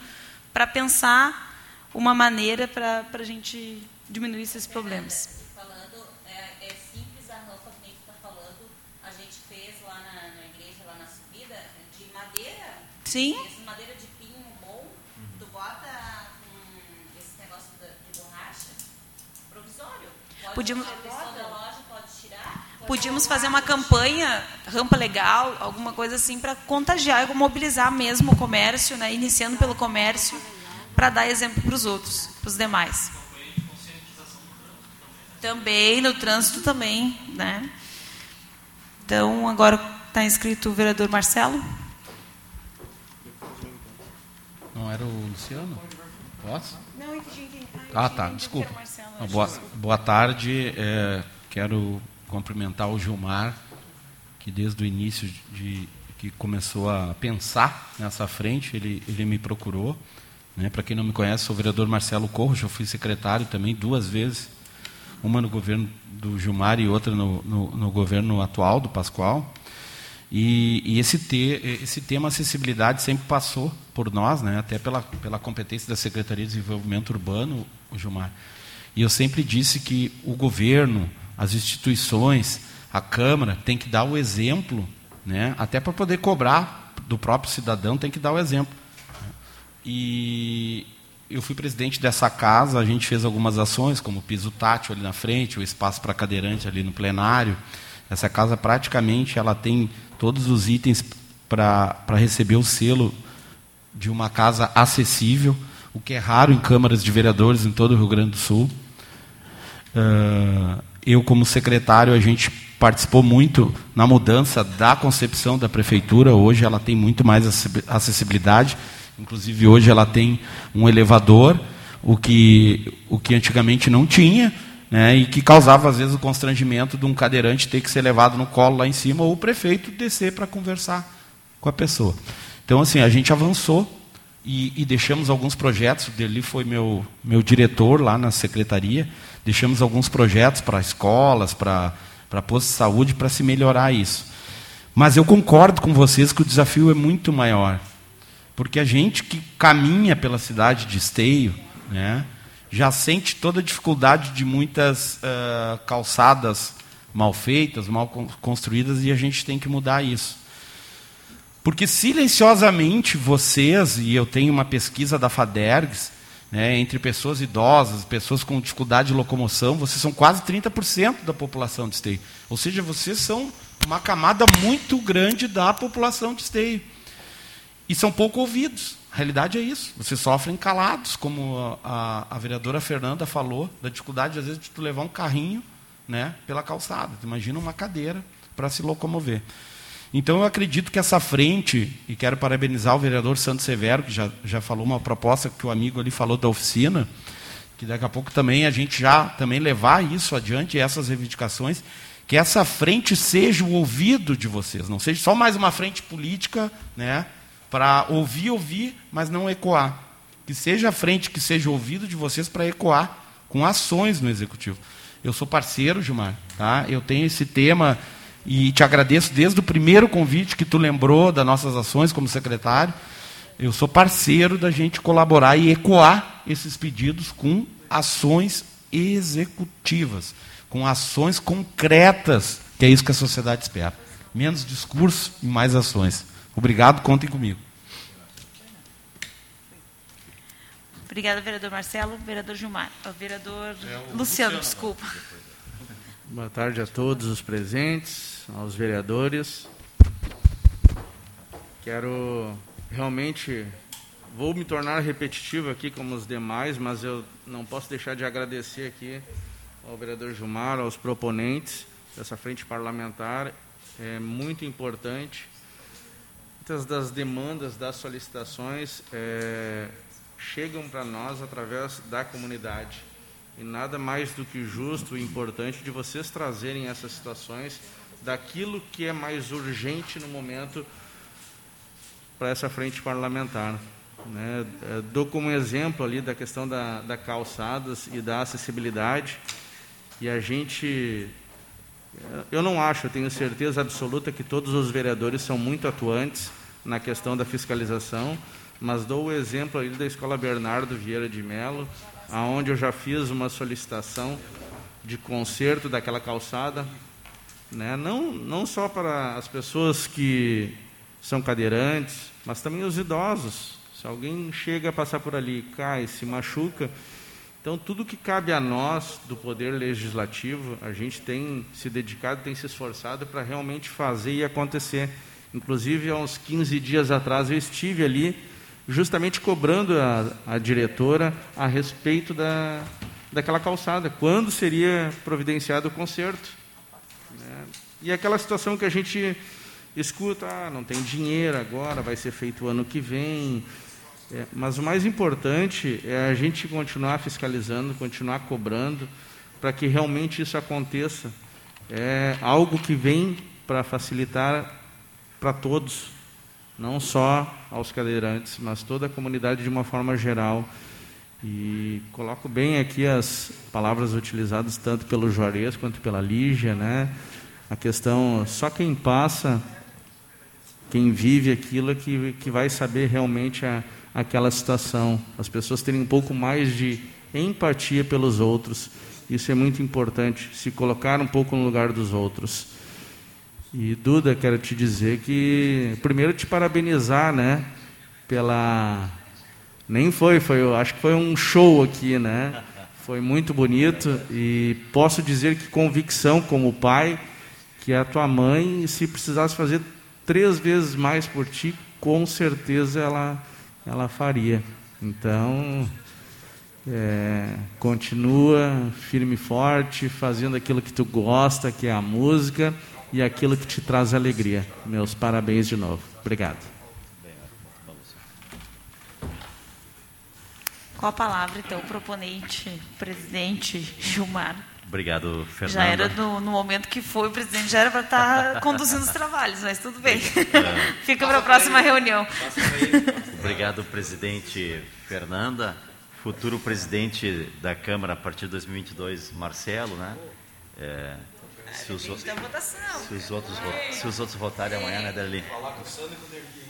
para pensar uma maneira para a gente diminuir esses problemas. É, é simples a rampa que nem tu falando. A gente fez lá na, na igreja, lá na subida, de madeira. Sim. Esse madeira de pinho bom. Tu bota hum, esse negócio de borracha provisório. Pode Podíamos- tirar, a pessoa da loja pode tirar. pode Podíamos fazer uma campanha, rampa legal, alguma coisa assim, para contagiar e mobilizar mesmo o comércio, né, iniciando pelo comércio, para dar exemplo para os outros, para os demais. Também, no trânsito também. Né? Então, agora está inscrito o vereador Marcelo. Não era o Luciano? Posso? Não, entendi. Ah, tá, desculpa. Ah, Boa, boa tarde. é, quero cumprimentar o Gilmar, que desde o início de que começou a pensar nessa frente, ele, ele me procurou. Né? Para quem não me conhece, sou o vereador Marcelo Corro, já fui secretário também duas vezes, uma no governo do Gilmar e outra no, no, no governo atual do Pascoal. E, e esse, te, esse tema acessibilidade sempre passou por nós, né, até pela, pela competência da Secretaria de Desenvolvimento Urbano, o Gilmar. E eu sempre disse que o governo, as instituições, a Câmara, tem que dar o exemplo, né, até para poder cobrar do próprio cidadão, tem que dar o exemplo. E eu fui presidente dessa casa, a gente fez algumas ações, como o piso tátil ali na frente, o espaço para cadeirante ali no plenário. Essa casa praticamente ela tem todos os itens para receber o selo de uma casa acessível, o que é raro em câmaras de vereadores em todo o Rio Grande do Sul. Uh, eu, como secretário, a gente participou muito na mudança da concepção da prefeitura. Hoje ela tem muito mais acessibilidade. Inclusive, hoje ela tem um elevador, o que, o que antigamente não tinha, né, e que causava, às vezes, o constrangimento de um cadeirante ter que ser levado no colo lá em cima, ou o prefeito descer para conversar com a pessoa. Então, assim, a gente avançou e, e deixamos alguns projetos. O Deli foi meu, meu diretor lá na secretaria. Deixamos alguns projetos para escolas, para, postos de saúde, para se melhorar isso. Mas eu concordo com vocês que o desafio é muito maior. Porque a gente que caminha pela cidade de Esteio, né, já sente toda a dificuldade de muitas uh, calçadas mal feitas, mal construídas, e a gente tem que mudar isso. Porque silenciosamente vocês, e eu tenho uma pesquisa da FADERGS, né, entre pessoas idosas, pessoas com dificuldade de locomoção, vocês são quase 30% da população de esteio. Ou seja, vocês são uma camada muito grande da população de esteio. E são pouco ouvidos. A realidade é isso. Vocês sofrem calados, como a, a, a vereadora Fernanda falou, da dificuldade, às vezes, de tu levar um carrinho né, pela calçada. Imagina uma cadeira para se locomover. Então, eu acredito que essa frente, e quero parabenizar o vereador Santos Severo, que já, já falou uma proposta que o amigo ali falou da oficina, que daqui a pouco também a gente já também levar isso adiante, essas reivindicações, que essa frente seja o ouvido de vocês, não seja só mais uma frente política, né, para ouvir, ouvir, mas não ecoar. Que seja a frente que seja o ouvido de vocês para ecoar com ações no executivo. Eu sou parceiro, Gilmar, tá? Eu tenho esse tema e te agradeço desde o primeiro convite que tu lembrou das nossas ações como secretário. Eu sou parceiro da gente colaborar e ecoar esses pedidos com ações executivas, com ações concretas, que é isso que a sociedade espera. Menos discurso e mais ações. Obrigado, contem comigo. Obrigada, vereador Marcelo. Vereador Gilmar. O vereador é Luciano, Luciano, desculpa. Boa tarde a todos os presentes, aos vereadores. Quero realmente, vou me tornar repetitivo aqui como os demais, mas eu não posso deixar de agradecer aqui ao vereador Gilmar, aos proponentes dessa frente parlamentar. É muito importante. Muitas das demandas, das solicitações é, chegam para nós através da comunidade e nada mais do que justo e importante de vocês trazerem essas situações daquilo que é mais urgente no momento para essa frente parlamentar. Né? É, dou como exemplo ali da questão da, da calçadas e da acessibilidade, e a gente. É, eu não acho, eu tenho certeza absoluta que todos os vereadores são muito atuantes na questão da fiscalização, mas dou o exemplo ali da Escola Bernardo Vieira de Melo, aonde eu já fiz uma solicitação de conserto daquela calçada, né? não, não só para as pessoas que são cadeirantes, mas também os idosos. Se alguém chega a passar por ali, cai, se machuca, então tudo que cabe a nós do poder legislativo, a gente tem se dedicado, tem se esforçado para realmente fazer e acontecer. Inclusive, há uns 15 dias atrás eu estive ali justamente cobrando a, a diretora a respeito da, daquela calçada, quando seria providenciado o conserto. Né? E aquela situação que a gente escuta, ah, não tem dinheiro agora, vai ser feito o ano que vem. É, mas o mais importante é a gente continuar fiscalizando, continuar cobrando, para que realmente isso aconteça. É algo que vem para facilitar para todos não só aos cadeirantes, mas toda a comunidade de uma forma geral. E coloco bem aqui as palavras utilizadas tanto pelo Juarez quanto pela Lígia, né? A questão, só quem passa, quem vive aquilo é que, que vai saber realmente a, aquela situação. As pessoas terem um pouco mais de empatia pelos outros. Isso é muito importante, se colocar um pouco no lugar dos outros. E Duda, quero te dizer que primeiro te parabenizar, né, pela nem foi, foi, acho que foi um show aqui, né? Foi muito bonito e posso dizer que convicção como pai que a tua mãe, se precisasse fazer três vezes mais por ti, com certeza ela ela faria. Então, É, continua firme e forte, fazendo aquilo que tu gosta, que é a música, e aquilo que te traz alegria. Meus parabéns de novo. Obrigado. Qual a palavra, então, o proponente, presidente Gilmar? Obrigado, Fernanda. Já era no, no, momento que foi o presidente, já era para estar tá conduzindo os trabalhos, mas tudo bem. É. Fica para a próxima reunião. Obrigado, presidente Fernanda. Futuro presidente da Câmara a partir de 2022, Marcelo, né? É, se, os, se, os, outros, se os outros votarem amanhã, né, Darli?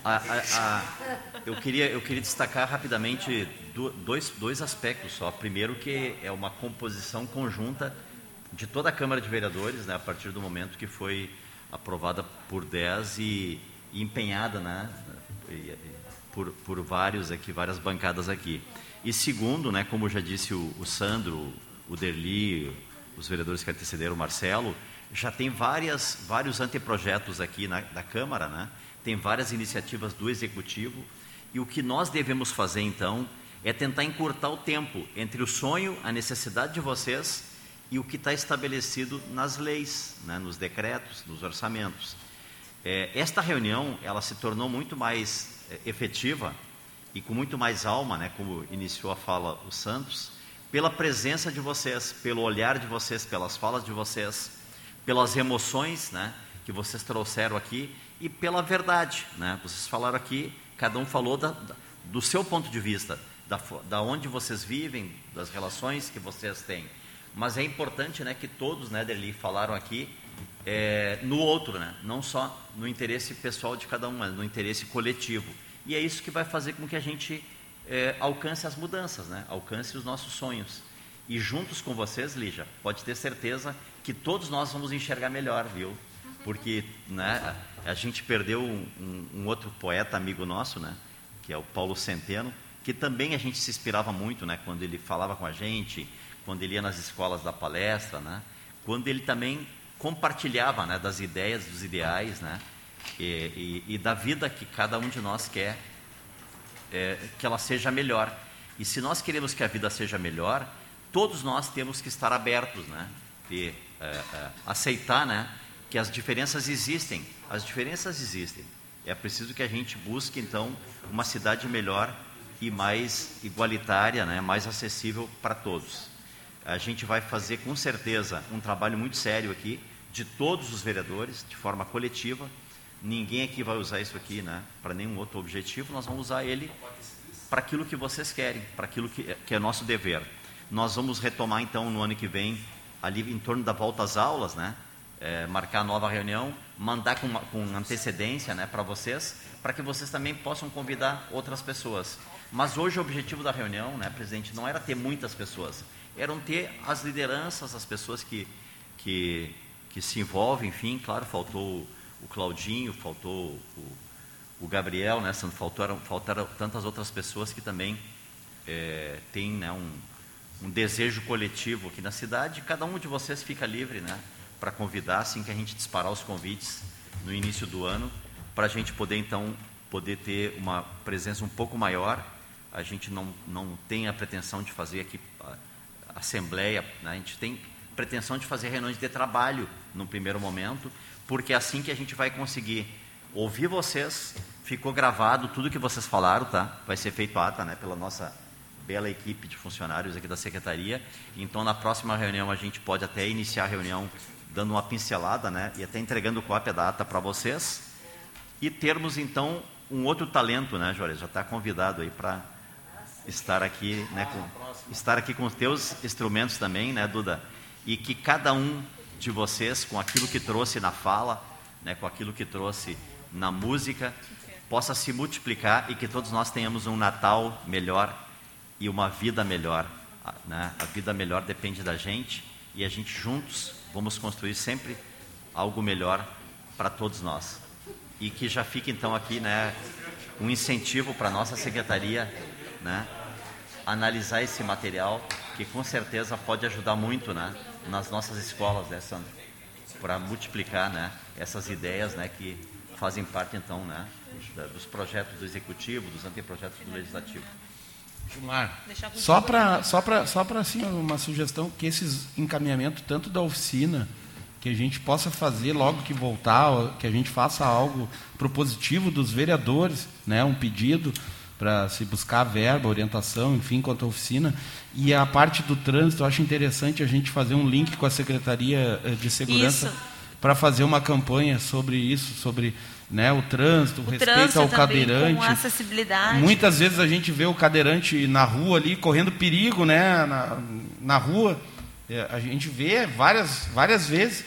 A, a, a, eu, queria, eu queria destacar rapidamente dois, dois aspectos só. Primeiro, que é uma composição conjunta de toda a Câmara de Vereadores, né, a partir do momento que foi aprovada por 10 e, e empenhada né, por, por vários aqui, várias bancadas aqui. E segundo, né, como já disse o, o Sandro, o Derli, os vereadores que antecederam, o Marcelo, já tem várias, vários anteprojetos aqui na, na Câmara, né? tem várias iniciativas do Executivo, e o que nós devemos fazer então é tentar encurtar o tempo entre o sonho, a necessidade de vocês e o que está estabelecido nas leis, né, nos decretos, nos orçamentos. É, esta reunião ela se tornou muito mais é, efetiva e com muito mais alma, né, como iniciou a fala o Santos, pela presença de vocês, pelo olhar de vocês, pelas falas de vocês, pelas emoções né, que vocês trouxeram aqui e pela verdade. Né? Vocês falaram aqui, cada um falou da, da, do seu ponto de vista, da, da onde vocês vivem, das relações que vocês têm. Mas é importante né, que todos, né, Derli, falaram aqui é, no outro, né? não só no interesse pessoal de cada um, mas no interesse coletivo. E é isso que vai fazer com que a gente é, alcance as mudanças, né? alcance os nossos sonhos. E juntos com vocês, Lígia, pode ter certeza que todos nós vamos enxergar melhor, viu? Porque né, a gente perdeu um, um, outro poeta amigo nosso, né? Que é o Paulo Centeno, que também a gente se inspirava muito, né? Quando ele falava com a gente, quando ele ia nas escolas da palestra, né? Quando ele também compartilhava, né? Das ideias, dos ideais, né? E, e, e da vida que cada um de nós quer é, que ela seja melhor. E se nós queremos que a vida seja melhor, todos nós temos que estar abertos, né? E é, é, aceitar, né? Que as diferenças existem. As diferenças existem. É preciso que a gente busque então uma cidade melhor e mais igualitária, né, mais acessível para todos. A gente vai fazer com certeza um trabalho muito sério aqui de todos os vereadores, de forma coletiva. Ninguém aqui vai usar isso aqui, né, para nenhum outro objetivo. Nós vamos usar ele para aquilo que vocês querem, para aquilo que, que é nosso dever. Nós vamos retomar então no ano que vem ali em torno da volta às aulas, né? É, marcar nova reunião, mandar com, com antecedência né, para vocês, para que vocês também possam convidar outras pessoas. Mas hoje o objetivo da reunião, né, presidente, não era ter muitas pessoas, eram ter as lideranças, as pessoas que, que, que se envolvem, enfim, claro, faltou o Claudinho, faltou o, o Gabriel, né, faltaram, faltaram tantas outras pessoas que também é, têm né, um, um desejo coletivo aqui na cidade, cada um de vocês fica livre né, para convidar, assim que a gente disparar os convites no início do ano, para a gente poder então poder ter uma presença um pouco maior a gente não, não tem a pretensão de fazer aqui a, assembleia, né? a gente tem pretensão de fazer reuniões de trabalho no primeiro momento, porque é assim que a gente vai conseguir ouvir vocês, ficou gravado tudo que vocês falaram, tá? Vai ser feito ata, né, pela nossa bela equipe de funcionários aqui da secretaria. Então, na próxima reunião a gente pode até iniciar a reunião dando uma pincelada, né, e até entregando cópia da ata para vocês e termos então um outro talento, né, Jorge? Já está convidado aí para estar aqui, né, com, estar aqui com os teus instrumentos também, né, Duda? E que cada um de vocês, com aquilo que trouxe na fala, né, com aquilo que trouxe na música, possa se multiplicar e que todos nós tenhamos um Natal melhor e uma vida melhor. Né? A vida melhor depende da gente e a gente juntos vamos construir sempre algo melhor para todos nós. E que já fique então aqui, né, um incentivo para a nossa secretaria né, analisar esse material, que com certeza pode ajudar muito né, nas nossas escolas, né, Sandro? Para multiplicar né, essas ideias né, que fazem parte, então, né, dos projetos do Executivo, dos anteprojetos do Legislativo. Gilmar, só para só para só para assim uma sugestão que esses encaminhamentos tanto da oficina que a gente possa fazer logo que voltar, que a gente faça algo propositivo dos vereadores, né, um pedido para se buscar verba, orientação, enfim, quanto à oficina. E a parte do trânsito, eu acho interessante a gente fazer um link com a Secretaria eh, de Segurança para fazer uma campanha sobre isso, sobre né, o trânsito, o, o respeito trânsito ao também, cadeirante. Com acessibilidade. Muitas vezes a gente vê o cadeirante na rua ali, correndo perigo né, na, na rua. É, a gente vê várias, várias vezes.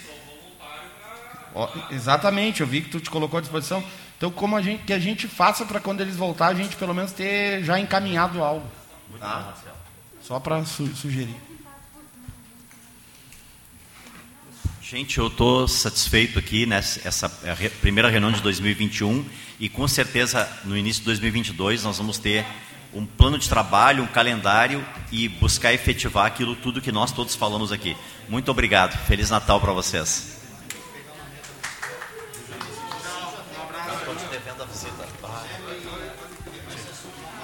Ó, exatamente, eu vi que tu te colocou à disposição. Então, como a gente, que a gente faça para quando eles voltar, a gente pelo menos ter já encaminhado algo. Tá? Só para su sugerir. Gente, eu estou satisfeito aqui nessa essa re, primeira reunião de 2021 e com certeza no início de 2022 nós vamos ter um plano de trabalho, um calendário e buscar efetivar aquilo tudo que nós todos falamos aqui. Muito obrigado. Feliz Natal para vocês.